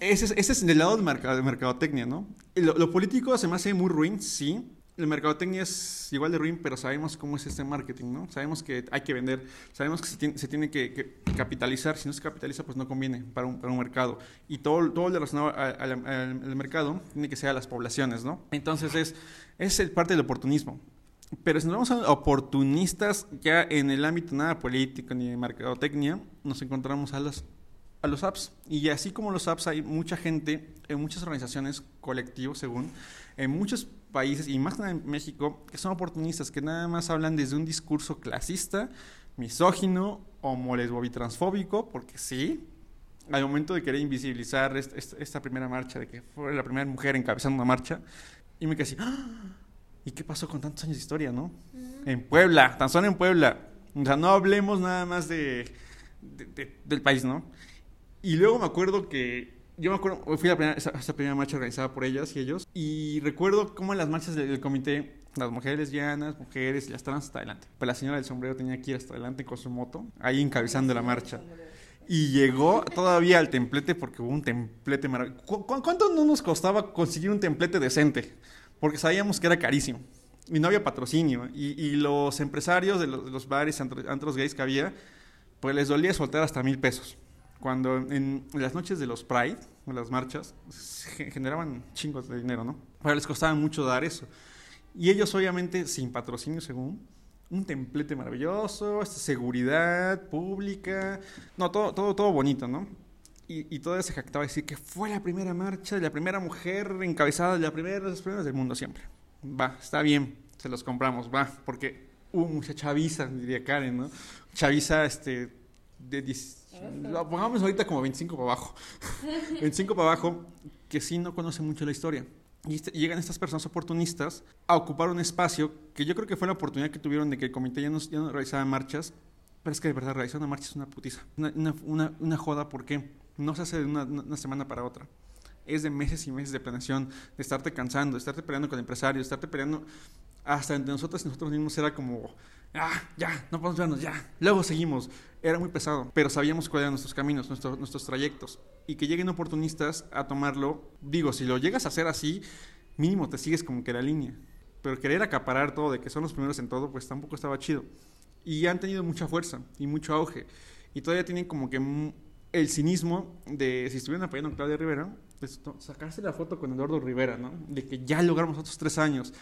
ese es, ese es del lado de, mercado, de mercadotecnia, ¿no? Lo, lo político se me hace muy ruin, sí. El mercadotecnia es igual de ruin, pero sabemos cómo es este marketing, ¿no? Sabemos que hay que vender, sabemos que se tiene, se tiene que, que capitalizar. Si no se capitaliza, pues no conviene para un, para un mercado. Y todo, todo lo relacionado al, mercado tiene que ser a las poblaciones, ¿no? Entonces es, es el parte del oportunismo. Pero si nos vamos a oportunistas ya en el ámbito nada político ni de mercadotecnia, nos encontramos a los, a los apps. Y así como los apps hay mucha gente, en muchas organizaciones, colectivos según, en muchos países, y más que nada en México, que son oportunistas, que nada más hablan desde un discurso clasista, misógino, homo-lesbo-transfóbico, porque sí, al momento de querer invisibilizar est- est- esta, primera marcha, de que fue la primera mujer encabezando una marcha, y me quedé así, ¡Ah! ¿y qué pasó con tantos años de historia, no? En Puebla, tan solo en Puebla. O sea, no hablemos nada más de, de- de- del país, ¿no? Y luego me acuerdo que, yo me acuerdo, fui a la primera, esa, esa primera marcha organizada por ellas y ellos, y recuerdo cómo en las marchas del, del comité, las mujeres lesbianas, mujeres y las trans hasta adelante. Pues la señora del sombrero tenía que ir hasta adelante con su moto, ahí encabezando la marcha. Y llegó todavía al templete porque hubo un templete maravilloso. ¿Cu- cu- ¿Cuánto no nos costaba conseguir un templete decente? Porque sabíamos que era carísimo. Y no había patrocinio. Y, y los empresarios de los, de los bares, antro- antros gays que había, pues les dolía soltar hasta mil pesos. Cuando en, las noches de los Pride, en las marchas, generaban chingos de dinero, ¿no? Pero les costaba mucho dar eso. Y ellos, obviamente, sin patrocinio, según, un templete maravilloso, seguridad pública, no, todo, todo, todo bonito, ¿no? Y, todo se jactaba de decir que fue la primera marcha de la primera mujer encabezada de la primera de las primeras del mundo siempre. Va, está bien, se los compramos, va, porque hubo mucha chaviza, diría Karen, ¿no? Chaviza, este, de 10, lo pongamos ahorita como 25 para abajo. 25 para abajo, que sí no conoce mucho la historia. Y este- llegan estas personas oportunistas a ocupar un espacio que yo creo que fue la oportunidad que tuvieron de que el comité ya no, ya no realizaba marchas, pero es que de verdad realizar una marcha es una putiza, una, una, una, una joda porque no se hace de una, una semana para otra. Es de meses y meses de planeación, de estarte cansando, de estarte peleando con empresarios, de estarte peleando hasta entre nosotros y nosotros mismos era como, ah, ya, no podemos vernos, ya, luego seguimos. Era muy pesado, pero sabíamos cuáles eran nuestros caminos, nuestros, nuestros trayectos. Y que lleguen oportunistas a tomarlo, digo, si lo llegas a hacer así, mínimo te sigues como que la línea. Pero querer acaparar todo, de que son los primeros en todo, pues tampoco estaba chido. Y han tenido mucha fuerza y mucho auge. Y todavía tienen como que el cinismo de si estuvieran apoyando a Claudia Rivera, pues, sacarse la foto con Eduardo Rivera, ¿no? De que ya logramos otros tres años.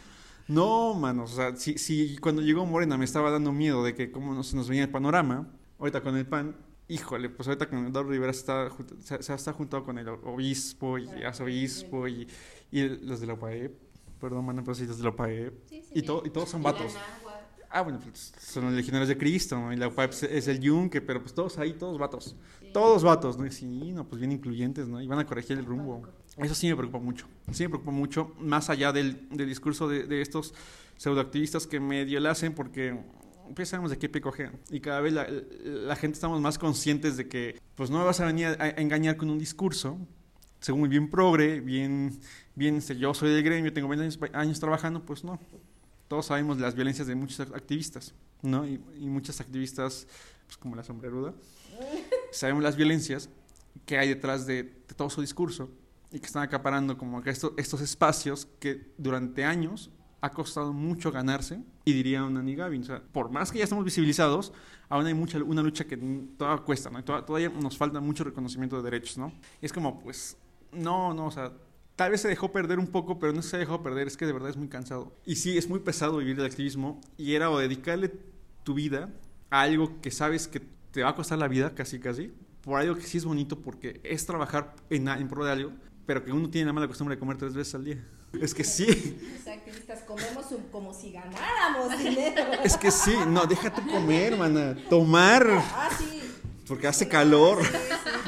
No, manos, o sea, si, si cuando llegó Morena me estaba dando miedo de que cómo no se nos venía el panorama, ahorita con el PAN, híjole, pues ahorita con Eduardo Rivera se está, se, se está juntado con el obispo y arzobispo y, y los de la UPAEP, perdón, mano, pero sí, los de la UPAEP, y, to- y todos son vatos. Ah, bueno, pues son los legionarios de Cristo, ¿no? Y la UPAEP es- es el yunque, pero pues todos ahí, todos vatos. Todos vatos, ¿no? Y sí, no, pues bien incluyentes, ¿no? Y van a corregir el rumbo. Eso sí me preocupa mucho. Sí me preocupa mucho, más allá del, del discurso de, de estos pseudoactivistas que medio le hacen porque pues sabemos de qué pie. Y cada vez la, la gente estamos más conscientes de que pues no me vas a venir a, a engañar con un discurso según bien progre, bien, bien, este, yo soy del gremio, tengo 20 años, años trabajando, pues no. Todos sabemos las violencias de muchos activistas, ¿no? Y, y muchas activistas, pues como la sombreruda, sabemos las violencias que hay detrás de, de todo su discurso y que están acaparando como que esto- estos espacios que durante años ha costado mucho ganarse y diría una Gavin, o sea, por más que ya estamos visibilizados, aún hay mucha, una lucha que todavía cuesta, ¿no? Todavía nos falta mucho reconocimiento de derechos, ¿no? Y es como, pues, no, no, o sea, tal vez se dejó perder un poco, pero no se dejó perder, es que de verdad es muy cansado. Y sí, es muy pesado vivir del activismo y era o dedicarle tu vida a algo que sabes que te va a costar la vida, casi, casi, por algo que sí es bonito porque es trabajar en, en pro de algo, pero que uno tiene la mala costumbre de comer tres veces al día. Es que sí. Los activistas comemos un- como si ganáramos dinero. Es que sí, no, déjate comer, mana. Tomar, Ah, sí. porque hace calor.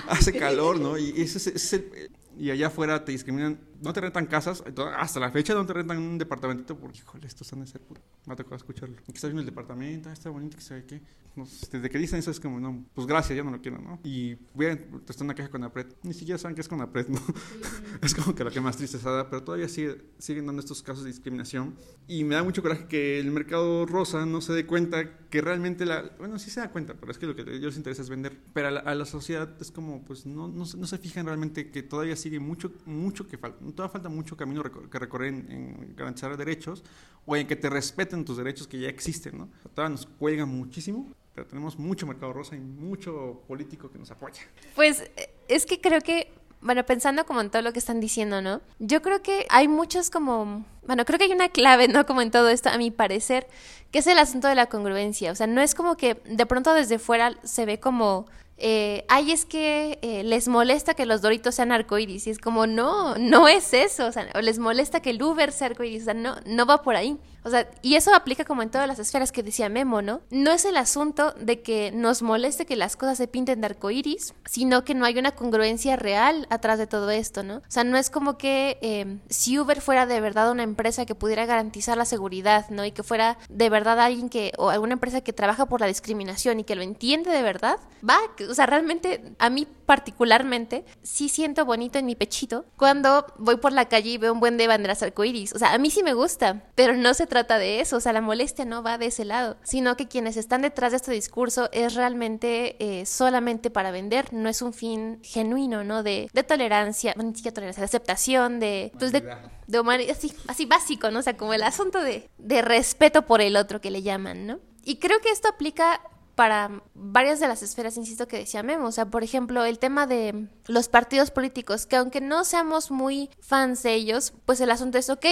Hace calor, ¿no? Y ese es, ese es el- y allá afuera te discriminan, no te rentan casas, hasta la fecha no te rentan un departamentito porque, híjole, estos han de ser puro. Me ha tocado escucharlo. Aquí está viendo el departamento, ah, está bonito, que sabe qué. No, desde que dicen eso es como, no, pues gracias, ya no lo quiero, ¿no? Y voy a estar una queja con APRED. Ni siquiera saben qué es con APRED, ¿no? es como que lo que más tristeza da, pero todavía sigue, siguen dando estos casos de discriminación. Y me da mucho coraje que el mercado rosa no se dé cuenta que realmente la... Bueno, sí se da cuenta, pero es que lo que a ellos les interesa es vender. Pero a la, a la sociedad es como, pues no, no se fijan realmente que todavía sigue mucho, mucho que falta. Todavía falta mucho camino que recorrer en, garantizar derechos o en que te respeten tus derechos que ya existen, ¿no? Todavía nos cuelgan muchísimo, pero tenemos mucho mercado rosa y mucho político que nos apoya. Pues es que creo que, bueno, pensando como en todo lo que están diciendo, ¿no? Yo creo que hay muchos como, bueno, creo que hay una clave, ¿no? Como en todo esto, a mi parecer, que es el asunto de la congruencia. O sea, no es como que de pronto desde fuera se ve como... Eh, ay, es que eh, les molesta que los doritos sean arcoíris. Y es como, no, no es eso. O sea, les molesta que el Uber sea arcoíris. O sea, no, no va por ahí. O sea, y eso aplica como en todas las esferas que decía Memo, ¿no? No es el asunto de que nos moleste que las cosas se pinten de arcoíris, sino que no hay una congruencia real atrás de todo esto, ¿no? O sea, no es como que eh, si Uber fuera de verdad una empresa que pudiera garantizar la seguridad, ¿no? Y que fuera de verdad alguien que, o alguna empresa que trabaja por la discriminación y que lo entiende de verdad, va, o sea, realmente a mí particularmente sí siento bonito en mi pechito cuando voy por la calle y veo un buen de banderas arcoíris. O sea, a mí sí me gusta, pero no se trata de eso. O sea, la molestia no va de ese lado, sino que quienes están detrás de este discurso es realmente eh, solamente para vender, no es un fin genuino, ¿no? De, de tolerancia, ni siquiera tolerancia, de aceptación, de, pues de, de humanidad, así, así básico, ¿no? O sea, como el asunto de, de respeto por el otro que le llaman, ¿no? Y creo que esto aplica para varias de las esferas, insisto, que decía Memo. O sea, por ejemplo, el tema de los partidos políticos, que aunque no seamos muy fans de ellos, pues el asunto es, ok,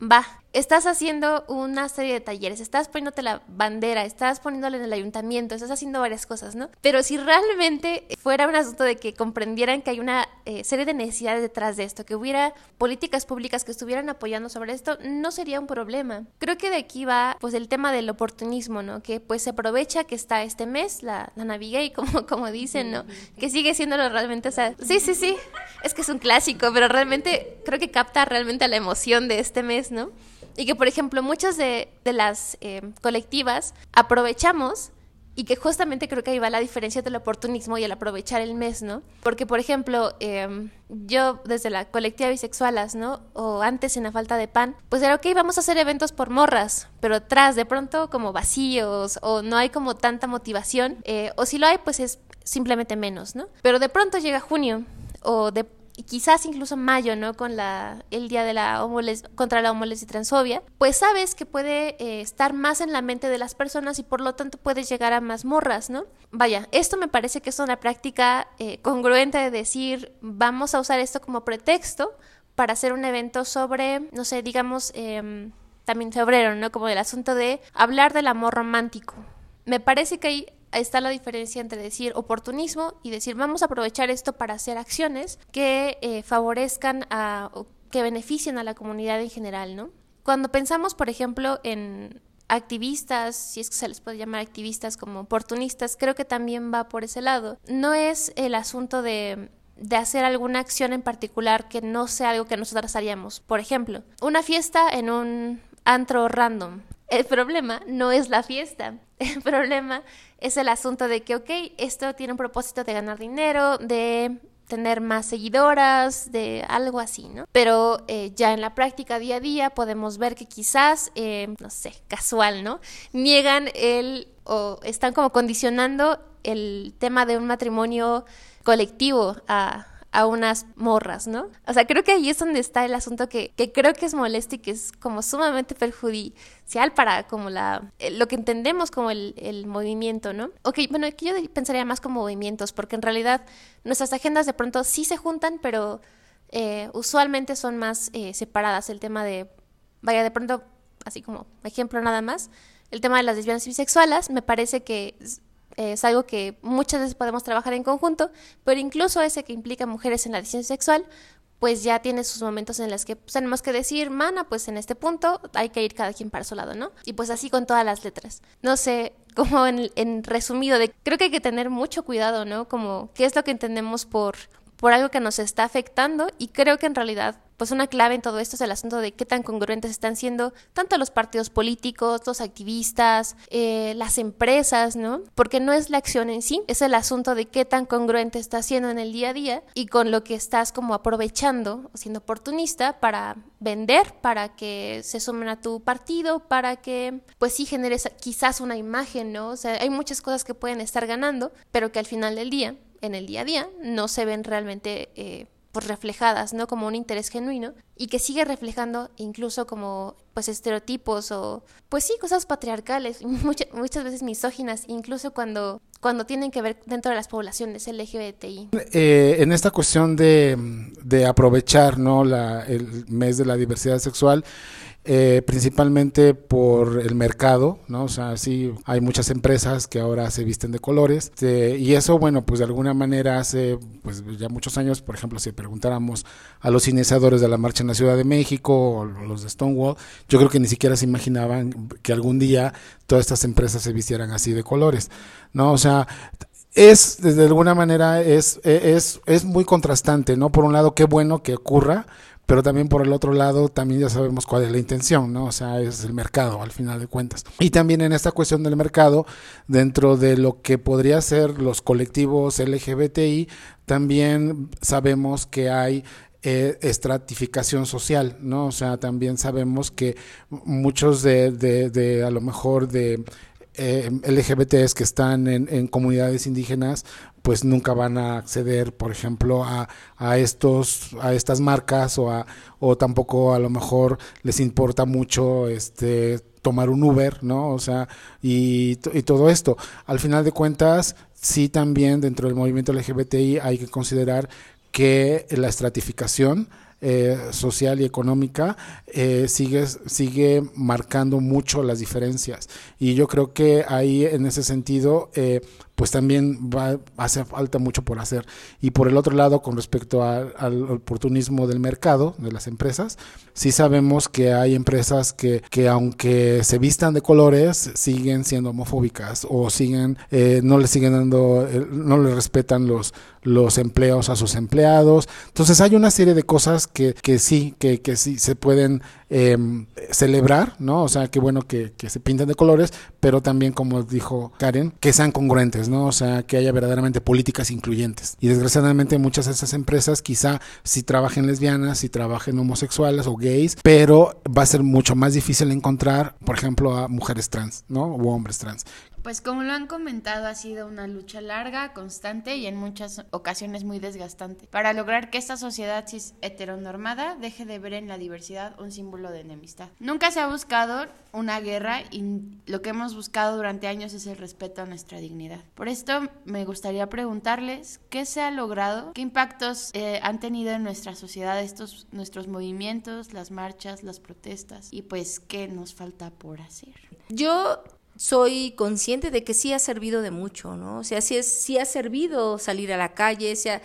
va, estás haciendo una serie de talleres, estás poniéndote la bandera, estás poniéndole en el ayuntamiento, estás haciendo varias cosas, ¿no? Pero si realmente fuera un asunto de que comprendieran que hay una eh, serie de necesidades detrás de esto, que hubiera políticas públicas que estuvieran apoyando sobre esto, no sería un problema. Creo que de aquí va pues el tema del oportunismo, ¿no? Que pues se aprovecha que está este mes, la, la Navigay, como, como dicen, ¿no? Que sigue siéndolo realmente, o sea, sí, sí, sí, es que es un clásico, pero realmente creo que capta realmente la emoción de este mes, ¿no? Y que, por ejemplo, muchas de, de las eh, colectivas aprovechamos y que justamente creo que ahí va la diferencia del oportunismo y el aprovechar el mes, ¿no? Porque, por ejemplo, eh, yo desde la colectiva bisexualas, ¿no? O antes en la falta de pan, pues era, ok, vamos a hacer eventos por morras, pero atrás de pronto como vacíos o no hay como tanta motivación, eh, o si lo hay, pues es simplemente menos, ¿no? Pero de pronto llega junio o de y quizás incluso mayo, ¿no? Con la, el día de la homoles contra la homoles y transfobia, pues sabes que puede eh, estar más en la mente de las personas y por lo tanto puedes llegar a más morras, ¿no? Vaya, esto me parece que es una práctica eh, congruente de decir, vamos a usar esto como pretexto para hacer un evento sobre, no sé, digamos, eh, también febrero, ¿no? Como el asunto de hablar del amor romántico. Me parece que ahí está la diferencia entre decir oportunismo y decir vamos a aprovechar esto para hacer acciones que eh, favorezcan a, o que beneficien a la comunidad en general, ¿no? Cuando pensamos, por ejemplo, en activistas, si es que se les puede llamar activistas como oportunistas, creo que también va por ese lado. No es el asunto de de hacer alguna acción en particular que no sea algo que nosotras haríamos. Por ejemplo, una fiesta en un antro random. El problema no es la fiesta, el problema es el asunto de que, ok, esto tiene un propósito de ganar dinero, de tener más seguidoras, de algo así, ¿no? Pero eh, ya en la práctica día a día podemos ver que quizás, eh, no sé, casual, ¿no? Niegan el o están como condicionando el tema de un matrimonio colectivo a, a unas morras, ¿no? O sea, creo que ahí es donde está el asunto que, que creo que es molesto y que es como sumamente perjudicial para como la eh, lo que entendemos como el, el movimiento, ¿no? Ok, bueno, aquí yo pensaría más como movimientos, porque en realidad nuestras agendas de pronto sí se juntan, pero eh, usualmente son más eh, separadas. El tema de, vaya, de pronto, así como ejemplo nada más, el tema de las lesbianas bisexuales, me parece que es algo que muchas veces podemos trabajar en conjunto, pero incluso ese que implica mujeres en la disidencia sexual, pues ya tiene sus momentos en los que pues, tenemos que decir, mana, pues en este punto hay que ir cada quien para su lado, ¿no? Y pues así con todas las letras. No sé, como en, en resumido, de, creo que hay que tener mucho cuidado, ¿no? Como qué es lo que entendemos por, por algo que nos está afectando y creo que en realidad pues una clave en todo esto es el asunto de qué tan congruentes están siendo tanto los partidos políticos, los activistas, eh, las empresas, ¿no? Porque no es la acción en sí, es el asunto de qué tan congruente estás siendo en el día a día y con lo que estás como aprovechando, siendo oportunista para vender, para que se sumen a tu partido, para que pues sí generes quizás una imagen, ¿no? O sea, hay muchas cosas que pueden estar ganando, pero que al final del día, en el día a día, no se ven realmente... Eh, pues reflejadas, ¿no? Como un interés genuino y que sigue reflejando incluso como pues estereotipos o pues sí, cosas patriarcales, muchas, muchas veces misóginas, incluso cuando, cuando tienen que ver dentro de las poblaciones LGBTI. Eh, en esta cuestión de, de aprovechar, ¿no? La, el mes de la diversidad sexual, eh, principalmente por el mercado, ¿no? O sea, sí, hay muchas empresas que ahora se visten de colores este, y eso, bueno, pues de alguna manera hace, pues ya muchos años, por ejemplo, si preguntáramos a los iniciadores de la marcha en la Ciudad de México o los de Stonewall, yo creo que ni siquiera se imaginaban que algún día todas estas empresas se vistieran así de colores, ¿no? O sea, es, desde alguna manera, es, es, es muy contrastante, ¿no? Por un lado, qué bueno que ocurra, pero también por el otro lado también ya sabemos cuál es la intención, ¿no? O sea, es el mercado al final de cuentas. Y también en esta cuestión del mercado, dentro de lo que podría ser los colectivos LGBTI, también sabemos que hay eh, estratificación social, ¿no? O sea, también sabemos que muchos de, de, a lo mejor de eh, LGBTs que están en, comunidades indígenas pues nunca van a acceder por ejemplo a, a estos a estas marcas o a, o tampoco a lo mejor les importa mucho este tomar un Uber no o sea y, y todo esto al final de cuentas sí también dentro del movimiento LGBTI hay que considerar que la estratificación eh, social y económica eh, sigue, sigue marcando mucho las diferencias. Y yo creo que ahí en ese sentido, eh, pues también va, hace falta mucho por hacer. Y por el otro lado, con respecto al oportunismo del mercado, de las empresas, sí sabemos que hay empresas que, que aunque se vistan de colores, siguen siendo homofóbicas o siguen, eh, no le siguen dando, eh, no le respetan los, los empleos a sus empleados. Entonces hay una serie de cosas que, que sí, que, que sí se pueden eh, celebrar, ¿no? O sea, qué bueno que, se pinten de colores, pero también, como dijo Karen, que sean congruentes, ¿no? O sea, que haya verdaderamente políticas incluyentes. Y desgraciadamente muchas de esas empresas quizá si trabajen lesbianas, si trabajen homosexuales o gays, pero va a ser mucho más difícil encontrar, por ejemplo, a mujeres trans, ¿no? O hombres trans. Pues como lo han comentado, ha sido una lucha larga, constante y en muchas ocasiones muy desgastante para lograr que esta sociedad cis heteronormada deje de ver en la diversidad un símbolo de enemistad. Nunca se ha buscado una guerra y lo que hemos buscado durante años es el respeto a nuestra dignidad. Por esto me gustaría preguntarles qué se ha logrado, qué impactos eh, han tenido en nuestra sociedad estos nuestros movimientos, las marchas, las protestas y pues qué nos falta por hacer. Yo soy consciente de que sí ha servido de mucho, ¿no? O sea, sí, es, sí ha servido salir a la calle, sea,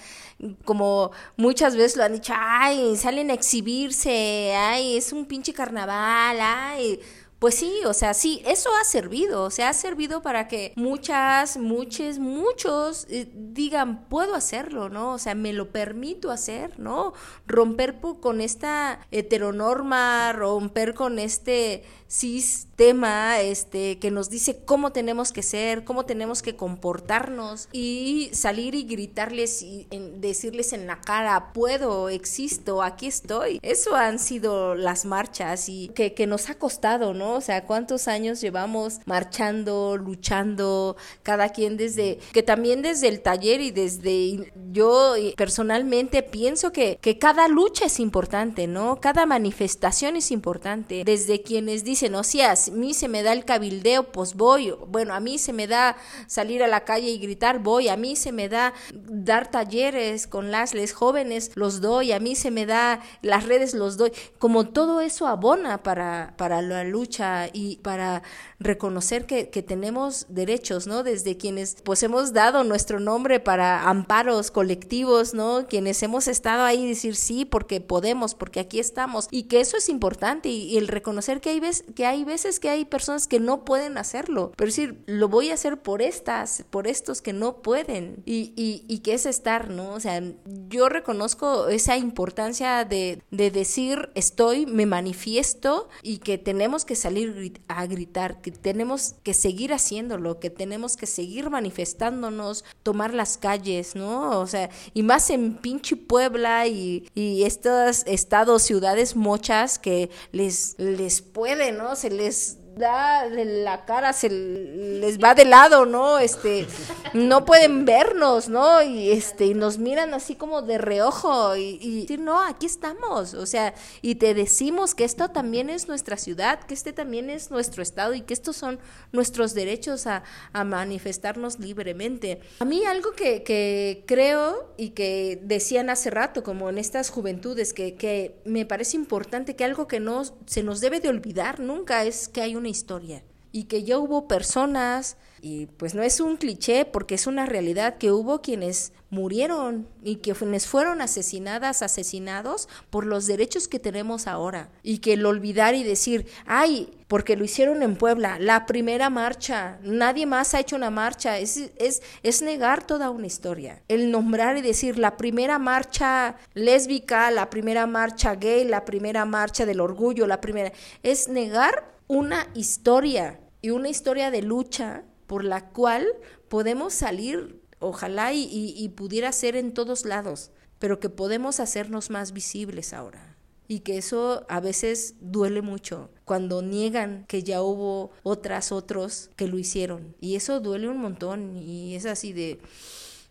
como muchas veces lo han dicho, ay, salen a exhibirse, ay, es un pinche carnaval, ay pues sí, o sea, sí, eso ha servido, o sea, ha servido para que muchas, muchos, muchos eh, digan, puedo hacerlo, ¿no? O sea, me lo permito hacer, ¿no? Romper con esta heteronorma, romper con este sistema este que nos dice cómo tenemos que ser, cómo tenemos que comportarnos y salir y gritarles y decirles en la cara, puedo, existo, aquí estoy. Eso han sido las marchas y que, que nos ha costado, ¿no? O sea, cuántos años llevamos marchando, luchando, cada quien desde, que también desde el taller y desde yo personalmente pienso que, que cada lucha es importante, ¿no? Cada manifestación es importante. Desde quienes dicen, o sea, a mí se me da el cabildeo, pues voy. Bueno, a mí se me da salir a la calle y gritar, voy. A mí se me da dar talleres con las les jóvenes, los doy. A mí se me da las redes, los doy. Como todo eso abona para, para la lucha y para reconocer que, que tenemos derechos, ¿no? Desde quienes pues hemos dado nuestro nombre para amparos colectivos, ¿no? Quienes hemos estado ahí decir sí porque podemos, porque aquí estamos y que eso es importante y, el reconocer que hay, veces, que hay veces que hay personas que no pueden hacerlo, pero decir, lo voy a hacer por estas, por estos que no pueden y, y, y que es estar, ¿no? O sea, yo reconozco esa importancia de, de decir estoy, me manifiesto y que tenemos que salir a gritar, que tenemos que seguir haciéndolo, que tenemos que seguir manifestándonos, tomar las calles, ¿no? O sea, y más en pinche Puebla y, y estos estados, ciudades mochas que les, les puede, ¿no? Se les da de la cara, se les va de lado, ¿no? Este, no pueden vernos, ¿no? Y este, y nos miran así como de reojo y, decir, no, aquí estamos, o sea, y te decimos que esto también es nuestra ciudad, que este también es nuestro estado y que estos son nuestros derechos a, manifestarnos libremente. A mí algo que, creo y que decían hace rato, como en estas juventudes, que me parece importante, que algo que no se nos debe de olvidar nunca es que hay un historia y que ya hubo personas, y pues no es un cliché porque es una realidad, que hubo quienes murieron y que quienes fueron asesinadas, asesinados por los derechos que tenemos ahora. Y que el olvidar y decir, ay, porque lo hicieron en Puebla, la primera marcha, nadie más ha hecho una marcha, es, es, es negar toda una historia. El nombrar y decir la primera marcha lésbica, la primera marcha gay, la primera marcha del orgullo, la primera, es negar una historia y una historia de lucha por la cual podemos salir, ojalá y, pudiera ser en todos lados, pero que podemos hacernos más visibles ahora. Y que eso a veces duele mucho cuando niegan que ya hubo otras, otros que lo hicieron. Y eso duele un montón y es así de...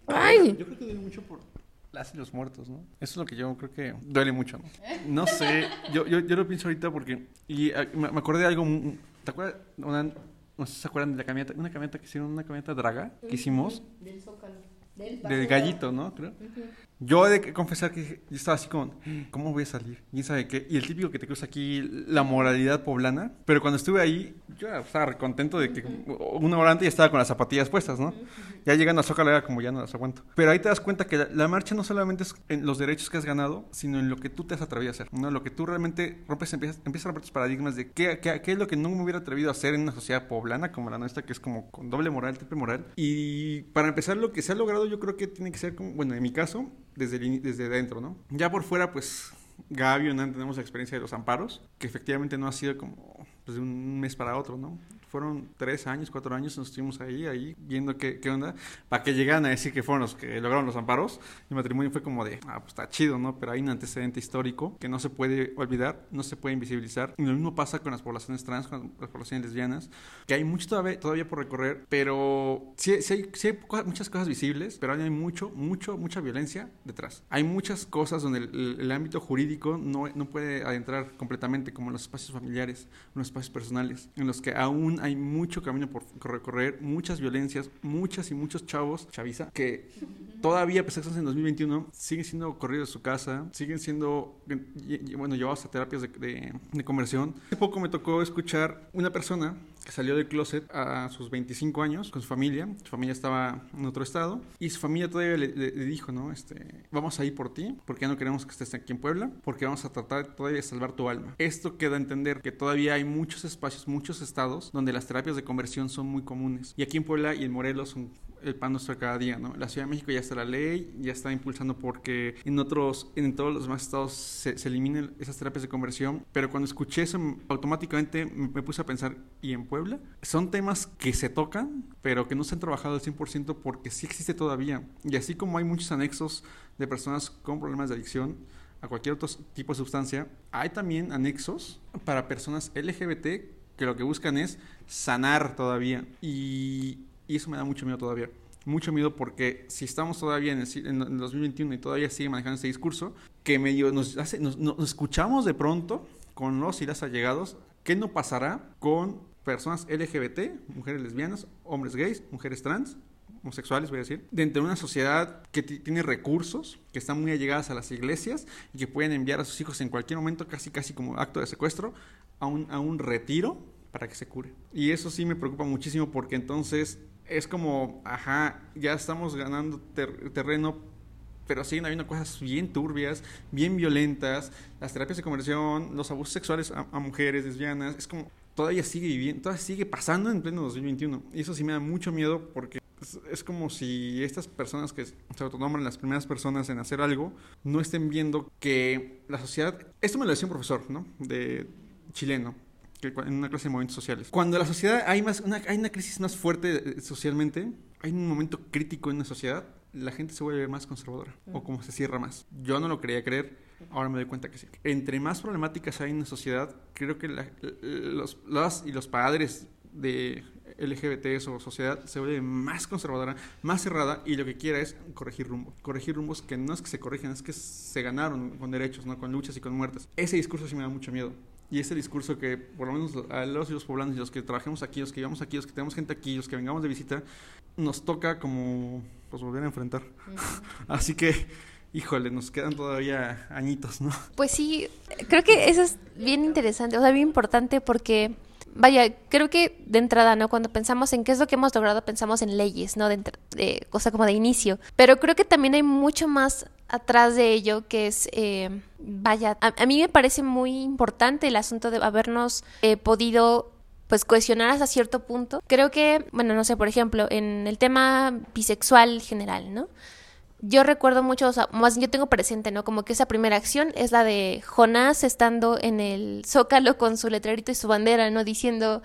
¡Ay! Yo creo que duele mucho por las y los muertos, ¿no? Eso es lo que yo creo que duele mucho, ¿no? No sé, yo, yo, yo lo pienso ahorita porque... Y ah, me acordé de algo... ¿Te acuerdas? Una, no sé si se acuerdan de la camioneta, una camioneta que hicieron, una camioneta draga que hicimos. Del Zócalo. Del, gallito, ¿no? Creo. Yo he de confesar que yo estaba así como, ¿cómo voy a salir? ¿Quién sabe qué? Y el típico que te cruza aquí, la moralidad poblana. Pero cuando estuve ahí, yo estaba contento de que una hora antes ya estaba con las zapatillas puestas, ¿no? Ya llegando a Zócalo era como ya no las aguanto. Pero ahí te das cuenta que la, marcha no solamente es en los derechos que has ganado, sino en lo que tú te has atrevido a hacer, ¿no? Lo que tú realmente rompes, empiezas, empiezas a romper tus paradigmas de qué, qué, qué, es lo que no me hubiera atrevido a hacer en una sociedad poblana como la nuestra, que es como con doble moral, triple moral. Y para empezar, lo que se ha logrado yo creo que tiene que ser como, bueno, en mi caso, desde, desde dentro, ¿no? Ya por fuera, pues Gaby y Nan tenemos la experiencia de los amparos, que efectivamente no ha sido como pues, de un mes para otro, ¿no? Fueron tres años, cuatro años, nos estuvimos ahí, ahí, viendo qué, qué onda, para que llegaran a decir que fueron los que lograron los amparos. El matrimonio fue como de, ah, pues está chido, ¿no? Pero hay un antecedente histórico que no se puede olvidar, no se puede invisibilizar. Y lo mismo pasa con las poblaciones trans, con las poblaciones lesbianas, que hay mucho todavía, todavía por recorrer, pero sí, sí hay, sí hay muchas cosas visibles, pero hay mucho, mucho, mucha violencia detrás. Hay muchas cosas donde el, el ámbito jurídico no, no puede adentrar completamente, como los espacios familiares, los espacios personales, en los que aún hay mucho camino por recorrer, muchas violencias, muchas y muchos chavos, chaviza, que todavía, a pesar que estamos en 2021, siguen siendo corridos de su casa, siguen siendo, bueno, llevados a terapias de conversión. Hace poco me tocó escuchar una persona que salió del closet a sus 25 años con su familia. Su familia estaba en otro estado y su familia todavía le, dijo, ¿no? Este, vamos a ir por ti porque ya no queremos que estés aquí en Puebla porque vamos a tratar todavía de salvar tu alma. Esto queda a entender que todavía hay muchos espacios, muchos estados donde las terapias de conversión son muy comunes. Y aquí en Puebla y en Morelos son el pan nuestro cada día, ¿no? La Ciudad de México ya está la ley, ya está impulsando porque en otros, en todos los demás estados se, se eliminen esas terapias de conversión, pero cuando escuché eso automáticamente me puse a pensar, ¿y en Puebla? Son temas que se tocan, pero que no se han trabajado al 100% porque sí existe todavía. Y así como hay muchos anexos de personas con problemas de adicción, a cualquier otro tipo de sustancia, hay también anexos para personas LGBT que lo que buscan es sanar todavía. Y, y eso me da mucho miedo todavía. Mucho miedo porque si estamos todavía en el, en el 2021 y todavía sigue manejando ese discurso, que medio nos, hace, nos, nos escuchamos de pronto con los y las allegados, ¿qué no pasará con personas LGBT, mujeres lesbianas, hombres gays, mujeres trans, homosexuales, voy a decir, dentro de una sociedad que tiene recursos, que están muy allegadas a las iglesias y que pueden enviar a sus hijos en cualquier momento, casi casi como acto de secuestro, a un, a un retiro para que se cure. Y eso sí me preocupa muchísimo porque entonces es como, ajá, ya estamos ganando ter terreno, pero siguen habiendo cosas bien turbias, bien violentas, las terapias de conversión, los abusos sexuales a, mujeres lesbianas, es como, todavía sigue viviendo, todavía sigue pasando en pleno 2021. Y eso sí me da mucho miedo porque es, es, como si estas personas que se autonombran las primeras personas en hacer algo no estén viendo que la sociedad. Esto me lo decía un profesor, ¿no? De chileno. Que en una clase de movimientos sociales. Cuando la sociedad hay más una, hay una crisis más fuerte socialmente, hay un momento crítico en la sociedad, la gente se vuelve más conservadora o como se cierra más. Yo no lo quería creer, ahora me doy cuenta que sí. Entre más problemáticas hay en la sociedad, creo que la, los, las y los padres de LGBT o sociedad se vuelve más conservadora, más cerrada y lo que quiera es corregir rumbo. Corregir rumbos que no es que se corrigen, es que se ganaron con derechos, ¿no? con luchas y con muertes. Ese discurso sí me da mucho miedo. Y ese discurso que por lo menos a los y los poblanos y los que trabajemos aquí, los que vivamos aquí, los que tenemos gente aquí, los que vengamos de visita, nos toca como pues volver a enfrentar. Uh -huh. Así que híjole, nos quedan todavía añitos, ¿no? Pues sí, creo que eso es bien interesante, o sea, bien importante porque vaya, creo que de entrada, ¿no? Cuando pensamos en qué es lo que hemos logrado, pensamos en leyes, ¿no? De, de cosa como de inicio. Pero creo que también hay mucho más atrás de ello que es, eh, vaya, a, a, mí me parece muy importante el asunto de habernos eh, podido pues cohesionar hasta cierto punto. Creo que, bueno, no sé, por ejemplo, en el tema bisexual general, ¿no? Yo recuerdo mucho, o sea, más yo tengo presente, ¿no? Como que esa primera acción es la de Jonás estando en el Zócalo con su letrerito y su bandera, ¿no? Diciendo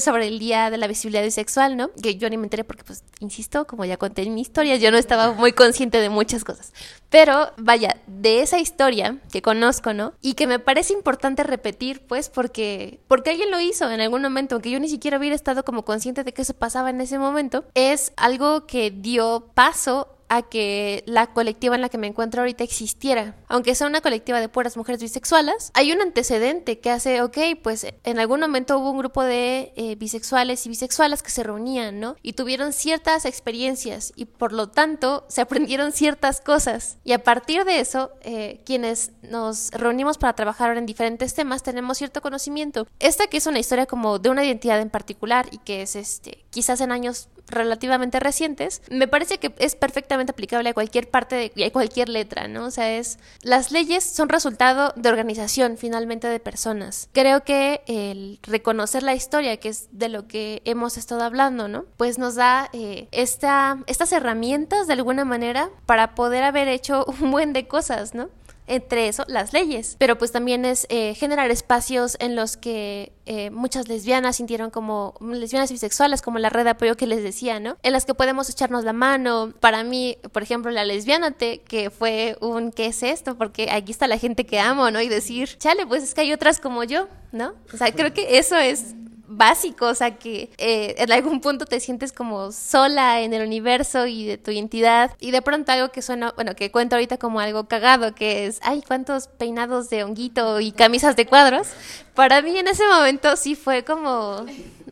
sobre el Día de la Visibilidad Bisexual, ¿no? Que yo ni me enteré porque, pues, insisto, como ya conté en mi historia, yo no estaba muy consciente de muchas cosas. Pero, vaya, de esa historia que conozco, ¿no? Y que me parece importante repetir, pues, porque, porque alguien lo hizo en algún momento, aunque yo ni siquiera hubiera estado como consciente de que eso pasaba en ese momento, es algo que dio paso a que la colectiva en la que me encuentro ahorita existiera. Aunque sea una colectiva de puras mujeres bisexuales, hay un antecedente que hace, ok, pues en algún momento hubo un grupo de eh, bisexuales y bisexuales que se reunían, ¿no? Y tuvieron ciertas experiencias y por lo tanto se aprendieron ciertas cosas. Y a partir de eso, eh, quienes nos reunimos para trabajar en diferentes temas tenemos cierto conocimiento. Esta que es una historia como de una identidad en particular y que es este, quizás en años relativamente recientes, me parece que es perfectamente aplicable a cualquier parte y a cualquier letra, ¿no? O sea, es las leyes son resultado de organización finalmente de personas. Creo que el reconocer la historia, que es de lo que hemos estado hablando, ¿no? Pues nos da eh, esta, estas herramientas de alguna manera para poder haber hecho un buen de cosas, ¿no? Entre eso las leyes, pero pues también es eh, generar espacios en los que eh, muchas lesbianas sintieron como lesbianas bisexuales, como la red de apoyo que les decía, ¿no? En las que podemos echarnos la mano. Para mí, por ejemplo, la lesbianate, que fue un ¿qué es esto? Porque aquí está la gente que amo, ¿no? Y decir, chale, pues es que hay otras como yo, ¿no? O sea, creo que eso es básico, o sea que eh, en algún punto te sientes como sola en el universo y de tu identidad y de pronto algo que suena, bueno, que cuento ahorita como algo cagado, que es, ay, cuántos peinados de honguito y camisas de cuadros. Para mí en ese momento sí fue como,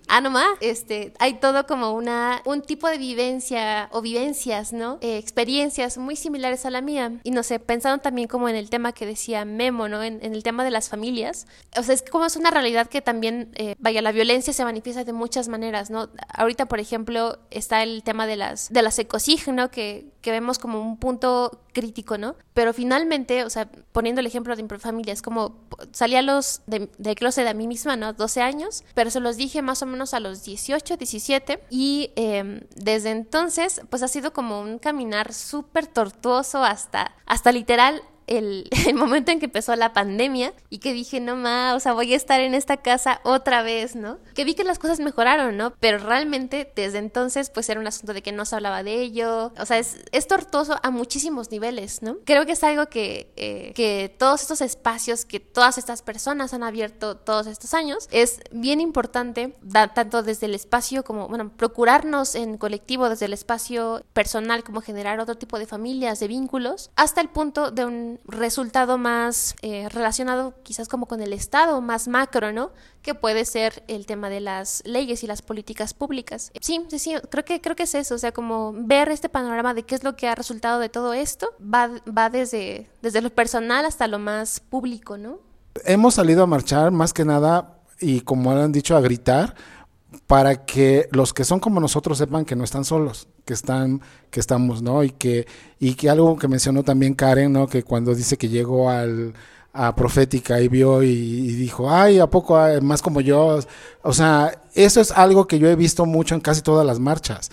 ah, no más, este, hay todo como una, un tipo de vivencia o vivencias, ¿no? Eh, experiencias muy similares a la mía. Y no sé, pensando también como en el tema que decía Memo, ¿no? En, el tema de las familias. O sea, es como es una realidad que también, eh, vaya, la violencia se manifiesta de muchas maneras, ¿no? Ahorita, por ejemplo, está el tema de las, de las ecosig, ¿no? Que, que vemos como un punto crítico, ¿no? Pero finalmente, o sea, poniendo el ejemplo de mi familia, es como salí a los de, de closet a mí misma, ¿no? 12 años, pero se los dije más o menos a los 18, 17 y em, desde entonces, pues ha sido como un caminar súper tortuoso hasta, hasta literal el, momento en que empezó la pandemia y que dije, no más, o sea, voy a estar en esta casa otra vez, ¿no? Que vi que las cosas mejoraron, ¿no? Pero realmente desde entonces, pues era un asunto de que no se hablaba de ello. O sea, es, es tortuoso a muchísimos niveles, ¿no? Creo que es algo que, eh, que todos estos espacios que todas estas personas han abierto todos estos años es bien importante, tanto desde el espacio como, bueno, procurarnos en colectivo, desde el espacio personal, como generar otro tipo de familias, de vínculos, hasta el punto de un resultado más eh, relacionado quizás como con el Estado, más macro, ¿no? Que puede ser el tema de las leyes y las políticas públicas. Sí, sí, sí, creo que, creo que es eso, o sea, como ver este panorama de qué es lo que ha resultado de todo esto, va, va desde, desde lo personal hasta lo más público, ¿no? Hemos salido a marchar más que nada y como han dicho, a gritar para que los que son como nosotros sepan que no están solos, que están, que estamos, ¿no? Y que, y que algo que mencionó también Karen, ¿no? Que cuando dice que llegó al, a Profética y vio y, dijo, ay, ¿a poco más como yo? O sea, eso es algo que yo he visto mucho en casi todas las marchas.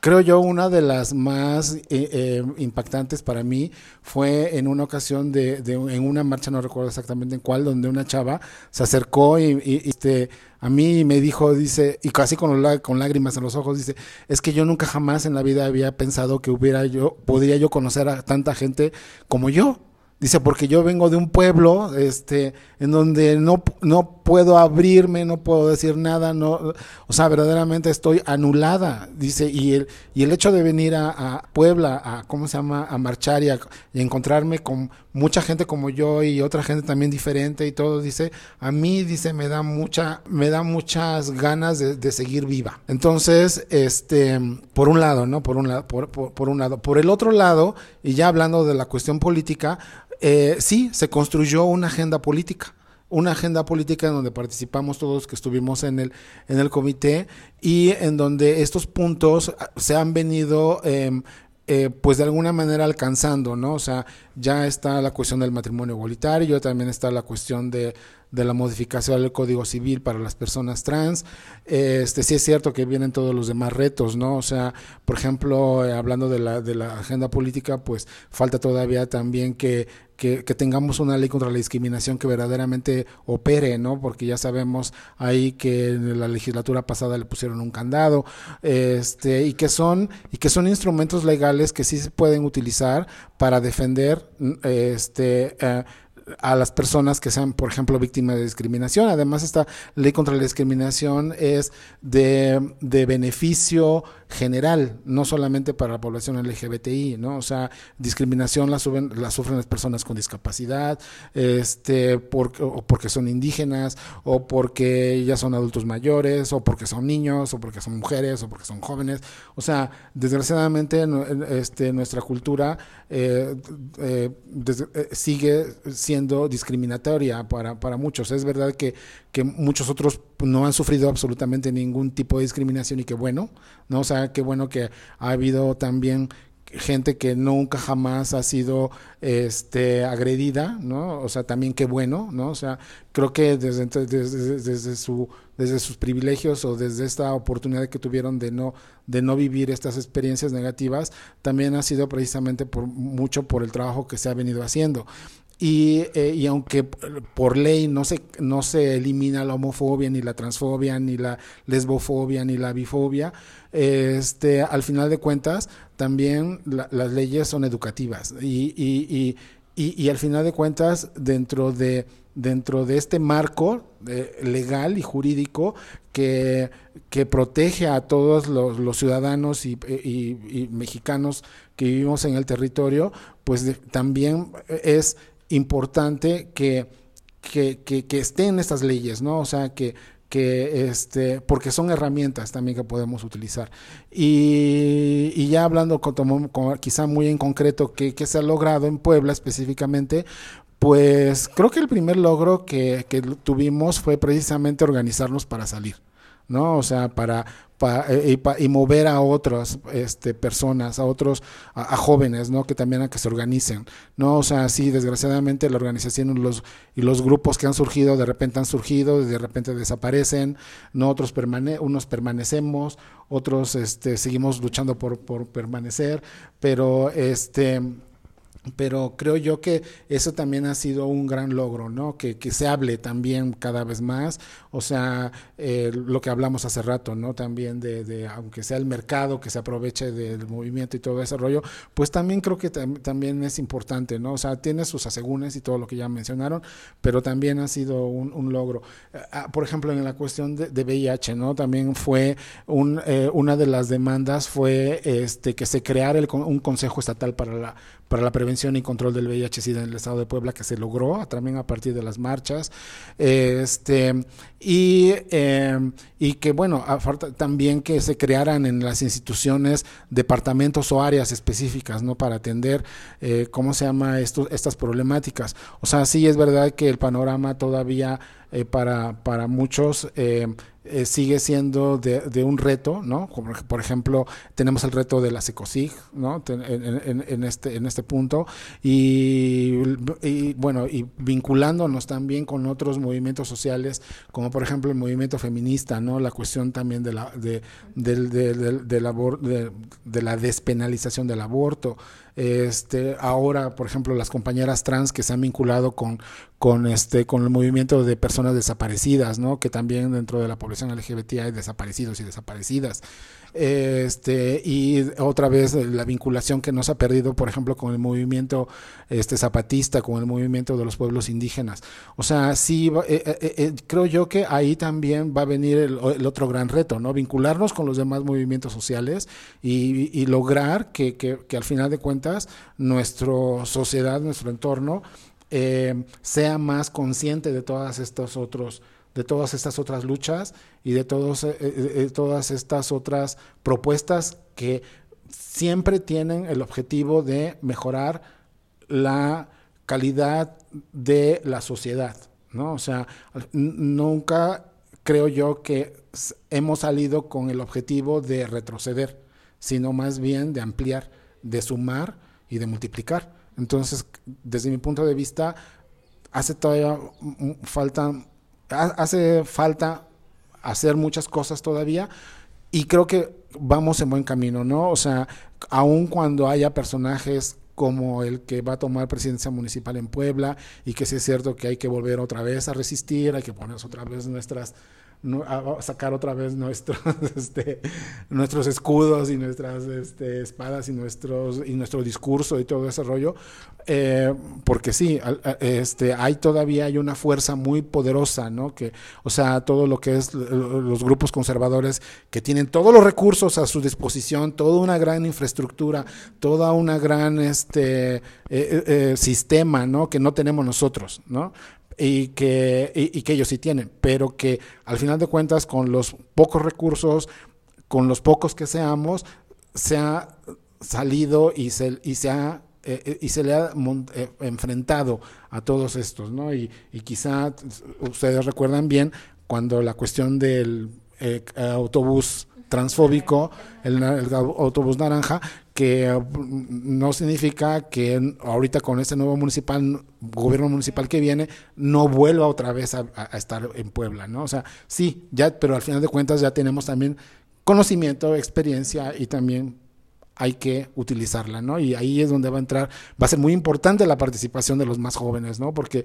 Creo yo una de las más eh, eh, impactantes para mí fue en una ocasión de, en una marcha, no recuerdo exactamente en cuál, donde una chava se acercó y, y este a mí me dijo, dice, y casi con, con lágrimas en los ojos, dice, es que yo nunca jamás en la vida había pensado que hubiera yo, podría yo conocer a tanta gente como yo. Dice, porque yo vengo de un pueblo este, en donde no, no puedo abrirme, no puedo decir nada, no, o sea, verdaderamente estoy anulada. Dice, y el, y el hecho de venir a, Puebla, a, ¿cómo se llama?, a marchar y, a, encontrarme con mucha gente como yo y otra gente también diferente y todo, dice, a mí, dice, me da mucha, me da muchas ganas de, seguir viva. Entonces, este, por un lado, ¿no? Por un lado, por, por un lado. Por el otro lado, y ya hablando de la cuestión política, eh, sí, se construyó una agenda política una agenda política en donde participamos todos que estuvimos en el, en el comité y en donde estos puntos se han venido em, eh, pues de alguna manera alcanzando, ¿no? O sea, ya está la cuestión del matrimonio igualitario, también está la cuestión de de la modificación del Código Civil para las personas trans. Este sí es cierto que vienen todos los demás retos, ¿no? O sea, por ejemplo, eh, hablando de la, de la agenda política, pues falta todavía también que, que, tengamos una ley contra la discriminación que verdaderamente opere, ¿no? Porque ya sabemos ahí que en la legislatura pasada le pusieron un candado, este, y que son, y que son instrumentos legales que sí se pueden utilizar para defender este eh, a las personas que sean, por ejemplo, víctimas de discriminación. Además, esta ley contra la discriminación es de, de beneficio general, no solamente para la población LGBTI, ¿no? O sea, discriminación la, suben, la sufren las personas con discapacidad, este, por, o porque son indígenas, o porque ya son adultos mayores, o porque son niños, o porque son mujeres, o porque son jóvenes. O sea, desgraciadamente este, nuestra cultura eh, eh, eh, sigue siendo discriminatoria para, para muchos. Es verdad que, que muchos otros no han sufrido absolutamente ningún tipo de discriminación y que bueno, ¿no? O sea, qué bueno que ha habido también gente que nunca jamás ha sido este agredida, ¿no? O sea, también qué bueno, ¿no? O sea, creo que desde, desde, desde, su desde sus privilegios o desde esta oportunidad que tuvieron de no de no vivir estas experiencias negativas, también ha sido precisamente por mucho por el trabajo que se ha venido haciendo. Y, eh, y, aunque por ley no se, no se elimina la homofobia, ni la transfobia, ni la lesbofobia, ni la bifobia, este, al final de cuentas también la, las leyes son educativas. Y, y, y, al final de cuentas dentro de dentro de este marco eh, legal y jurídico que, que, protege a todos los, ciudadanos y, y, mexicanos que vivimos en el territorio, pues también es importante que, que, que, estén estas leyes, ¿no? O sea, que, que este porque son herramientas también que podemos utilizar y, y ya hablando con, quizá muy en concreto que, que, se ha logrado en Puebla específicamente pues creo que el primer logro que, que tuvimos fue precisamente organizarnos para salir ¿no? O sea, para, para y, y, mover a otras este, personas, a otros, a, jóvenes, ¿no? Que también a que se organicen, ¿no? O sea, sí, desgraciadamente la organización y los, y los grupos que han surgido, de repente han surgido, de repente desaparecen, ¿no? Otros permane unos permanecemos, otros este, seguimos luchando por, por permanecer, pero este pero creo yo que eso también ha sido un gran logro, ¿no? Que, que se hable también cada vez más, o sea, eh, lo que hablamos hace rato, ¿no? También de, de, aunque sea el mercado que se aproveche del movimiento y todo ese rollo, pues también creo que tam también es importante, ¿no? O sea, tiene sus asegúnes y todo lo que ya mencionaron, pero también ha sido un, un logro. Por ejemplo, en la cuestión de, de VIH, ¿no? También fue un, eh, una de las demandas fue este que se creara el, un consejo estatal para la para la prevención y control del VIH-Sida en el estado de Puebla que se logró también a partir de las marchas. Este y, eh, y que bueno también que se crearan en las instituciones departamentos o áreas específicas no para atender eh, cómo se llama esto, estas problemáticas o sea sí es verdad que el panorama todavía eh, para para muchos eh, sigue siendo de, de, un reto, ¿no? Como por ejemplo, tenemos el reto de la SECOSIG, ¿no? En, en, en, este, en este punto. Y, y, bueno, y vinculándonos también con otros movimientos sociales, como por ejemplo el movimiento feminista, ¿no? La cuestión también de la, de, abor, de, de la despenalización del aborto. Este, ahora, por ejemplo, las compañeras trans que se han vinculado con, con, este, con el movimiento de personas desaparecidas, ¿no? Que también dentro de la población LGBT hay desaparecidos y desaparecidas. Este, y otra vez la vinculación que nos ha perdido, por ejemplo, con el movimiento este, zapatista, con el movimiento de los pueblos indígenas. O sea, sí, eh, eh, eh, creo yo que ahí también va a venir el, otro gran reto, ¿no? Vincularnos con los demás movimientos sociales y, lograr que, que, al final de cuentas nuestra sociedad, nuestro entorno, eh, sea más consciente de todas estos otros de todas estas otras luchas y de, todos, eh, de todas estas otras propuestas que siempre tienen el objetivo de mejorar la calidad de la sociedad, ¿no? O sea, nunca creo yo que hemos salido con el objetivo de retroceder, sino más bien de ampliar, de sumar y de multiplicar. Entonces, desde mi punto de vista, hace todavía falta hace falta hacer muchas cosas todavía y creo que vamos en buen camino, ¿no? O sea, aun cuando haya personajes como el que va a tomar presidencia municipal en Puebla y que sí es cierto que hay que volver otra vez a resistir, hay que ponernos otra vez nuestras a sacar otra vez nuestros este, nuestros escudos y nuestras este, espadas y nuestros y nuestro discurso y todo ese rollo eh, porque sí este hay todavía hay una fuerza muy poderosa no que o sea todo lo que es los grupos conservadores que tienen todos los recursos a su disposición toda una gran infraestructura toda una gran este eh, eh, sistema que no tenemos nosotros no y que, y, que ellos sí tienen, pero que al final de cuentas con los pocos recursos, con los pocos que seamos, se ha salido y se, y se ha eh, y se le ha eh, enfrentado a todos estos, ¿no? Y, y, quizá ustedes recuerdan bien cuando la cuestión del eh, autobús transfóbico, el, autobús naranja, que no significa que ahorita con este nuevo municipal, gobierno municipal que viene, no vuelva otra vez a, estar en Puebla, ¿no? O sea, sí, ya, pero al final de cuentas ya tenemos también conocimiento, experiencia y también hay que utilizarla, ¿no? Y ahí es donde va a entrar, va a ser muy importante la participación de los más jóvenes, ¿no? Porque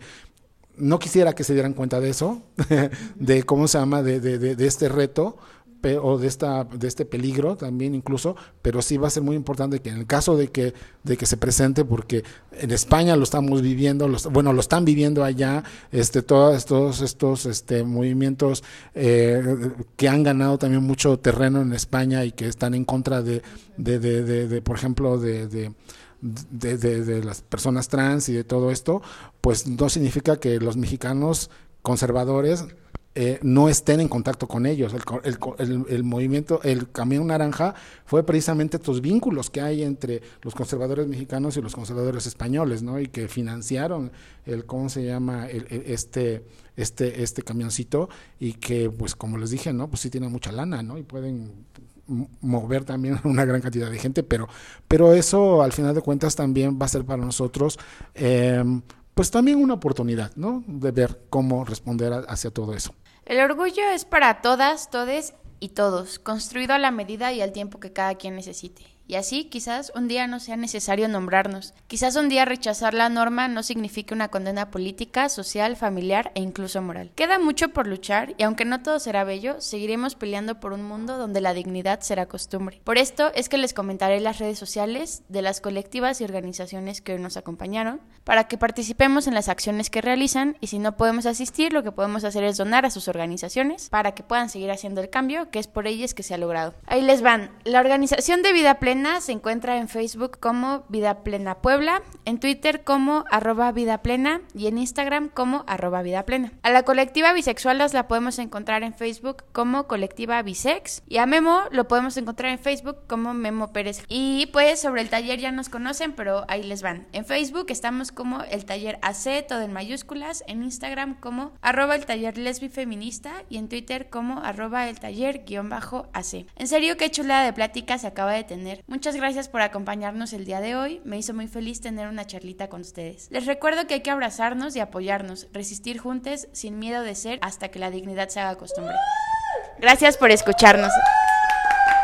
no quisiera que se dieran cuenta de eso, de cómo se llama, de, de, de este reto, o de esta de este peligro también incluso pero sí va a ser muy importante que en el caso de que de que se presente porque en España lo estamos viviendo los, bueno lo están viviendo allá este todos estos estos este movimientos eh, que han ganado también mucho terreno en España y que están en contra de de, de, de por ejemplo de, de, de, las personas trans y de todo esto, pues no significa que los mexicanos conservadores eh, no estén en contacto con ellos. El, el, el, el, movimiento, el Camión Naranja fue precisamente estos vínculos que hay entre los conservadores mexicanos y los conservadores españoles, ¿no? Y que financiaron el, ¿cómo se llama? este, este, este camioncito y que, pues, como les dije, ¿no? Pues sí tienen mucha lana, ¿no? Y pueden mover también una gran cantidad de gente, pero, pero eso al final de cuentas también va a ser para nosotros eh, pues también una oportunidad, ¿no? De ver cómo responder hacia todo eso. El orgullo es para todas, todes y todos, construido a la medida y al tiempo que cada quien necesite. Y así quizás un día no sea necesario nombrarnos. Quizás un día rechazar la norma no signifique una condena política, social, familiar e incluso moral. Queda mucho por luchar y aunque no todo será bello, seguiremos peleando por un mundo donde la dignidad será costumbre. Por esto es que les comentaré las redes sociales de las colectivas y organizaciones que hoy nos acompañaron para que participemos en las acciones que realizan y si no podemos asistir lo que podemos hacer es donar a sus organizaciones para que puedan seguir haciendo el cambio que es por ellas que se ha logrado. Ahí les van. La organización de Vida Plena se encuentra en Facebook como Vida Plena Puebla, en Twitter como arroba Vida Plena y en Instagram como arroba Vida Plena. A la colectiva bisexualas la podemos encontrar en Facebook como colectiva bisex y a Memo lo podemos encontrar en Facebook como Memo Pérez. Y pues sobre el taller ya nos conocen, pero ahí les van. En Facebook estamos como el taller AC, todo en mayúsculas, en Instagram como arroba el taller lesbi feminista y en Twitter como arroba el taller guion bajo AC. En serio, qué chulada de plática se acaba de tener. Muchas gracias por acompañarnos el día de hoy. Me hizo muy feliz tener una charlita con ustedes. Les recuerdo que hay que abrazarnos y apoyarnos, resistir juntos sin miedo de ser hasta que la dignidad se haga costumbre. Gracias por escucharnos.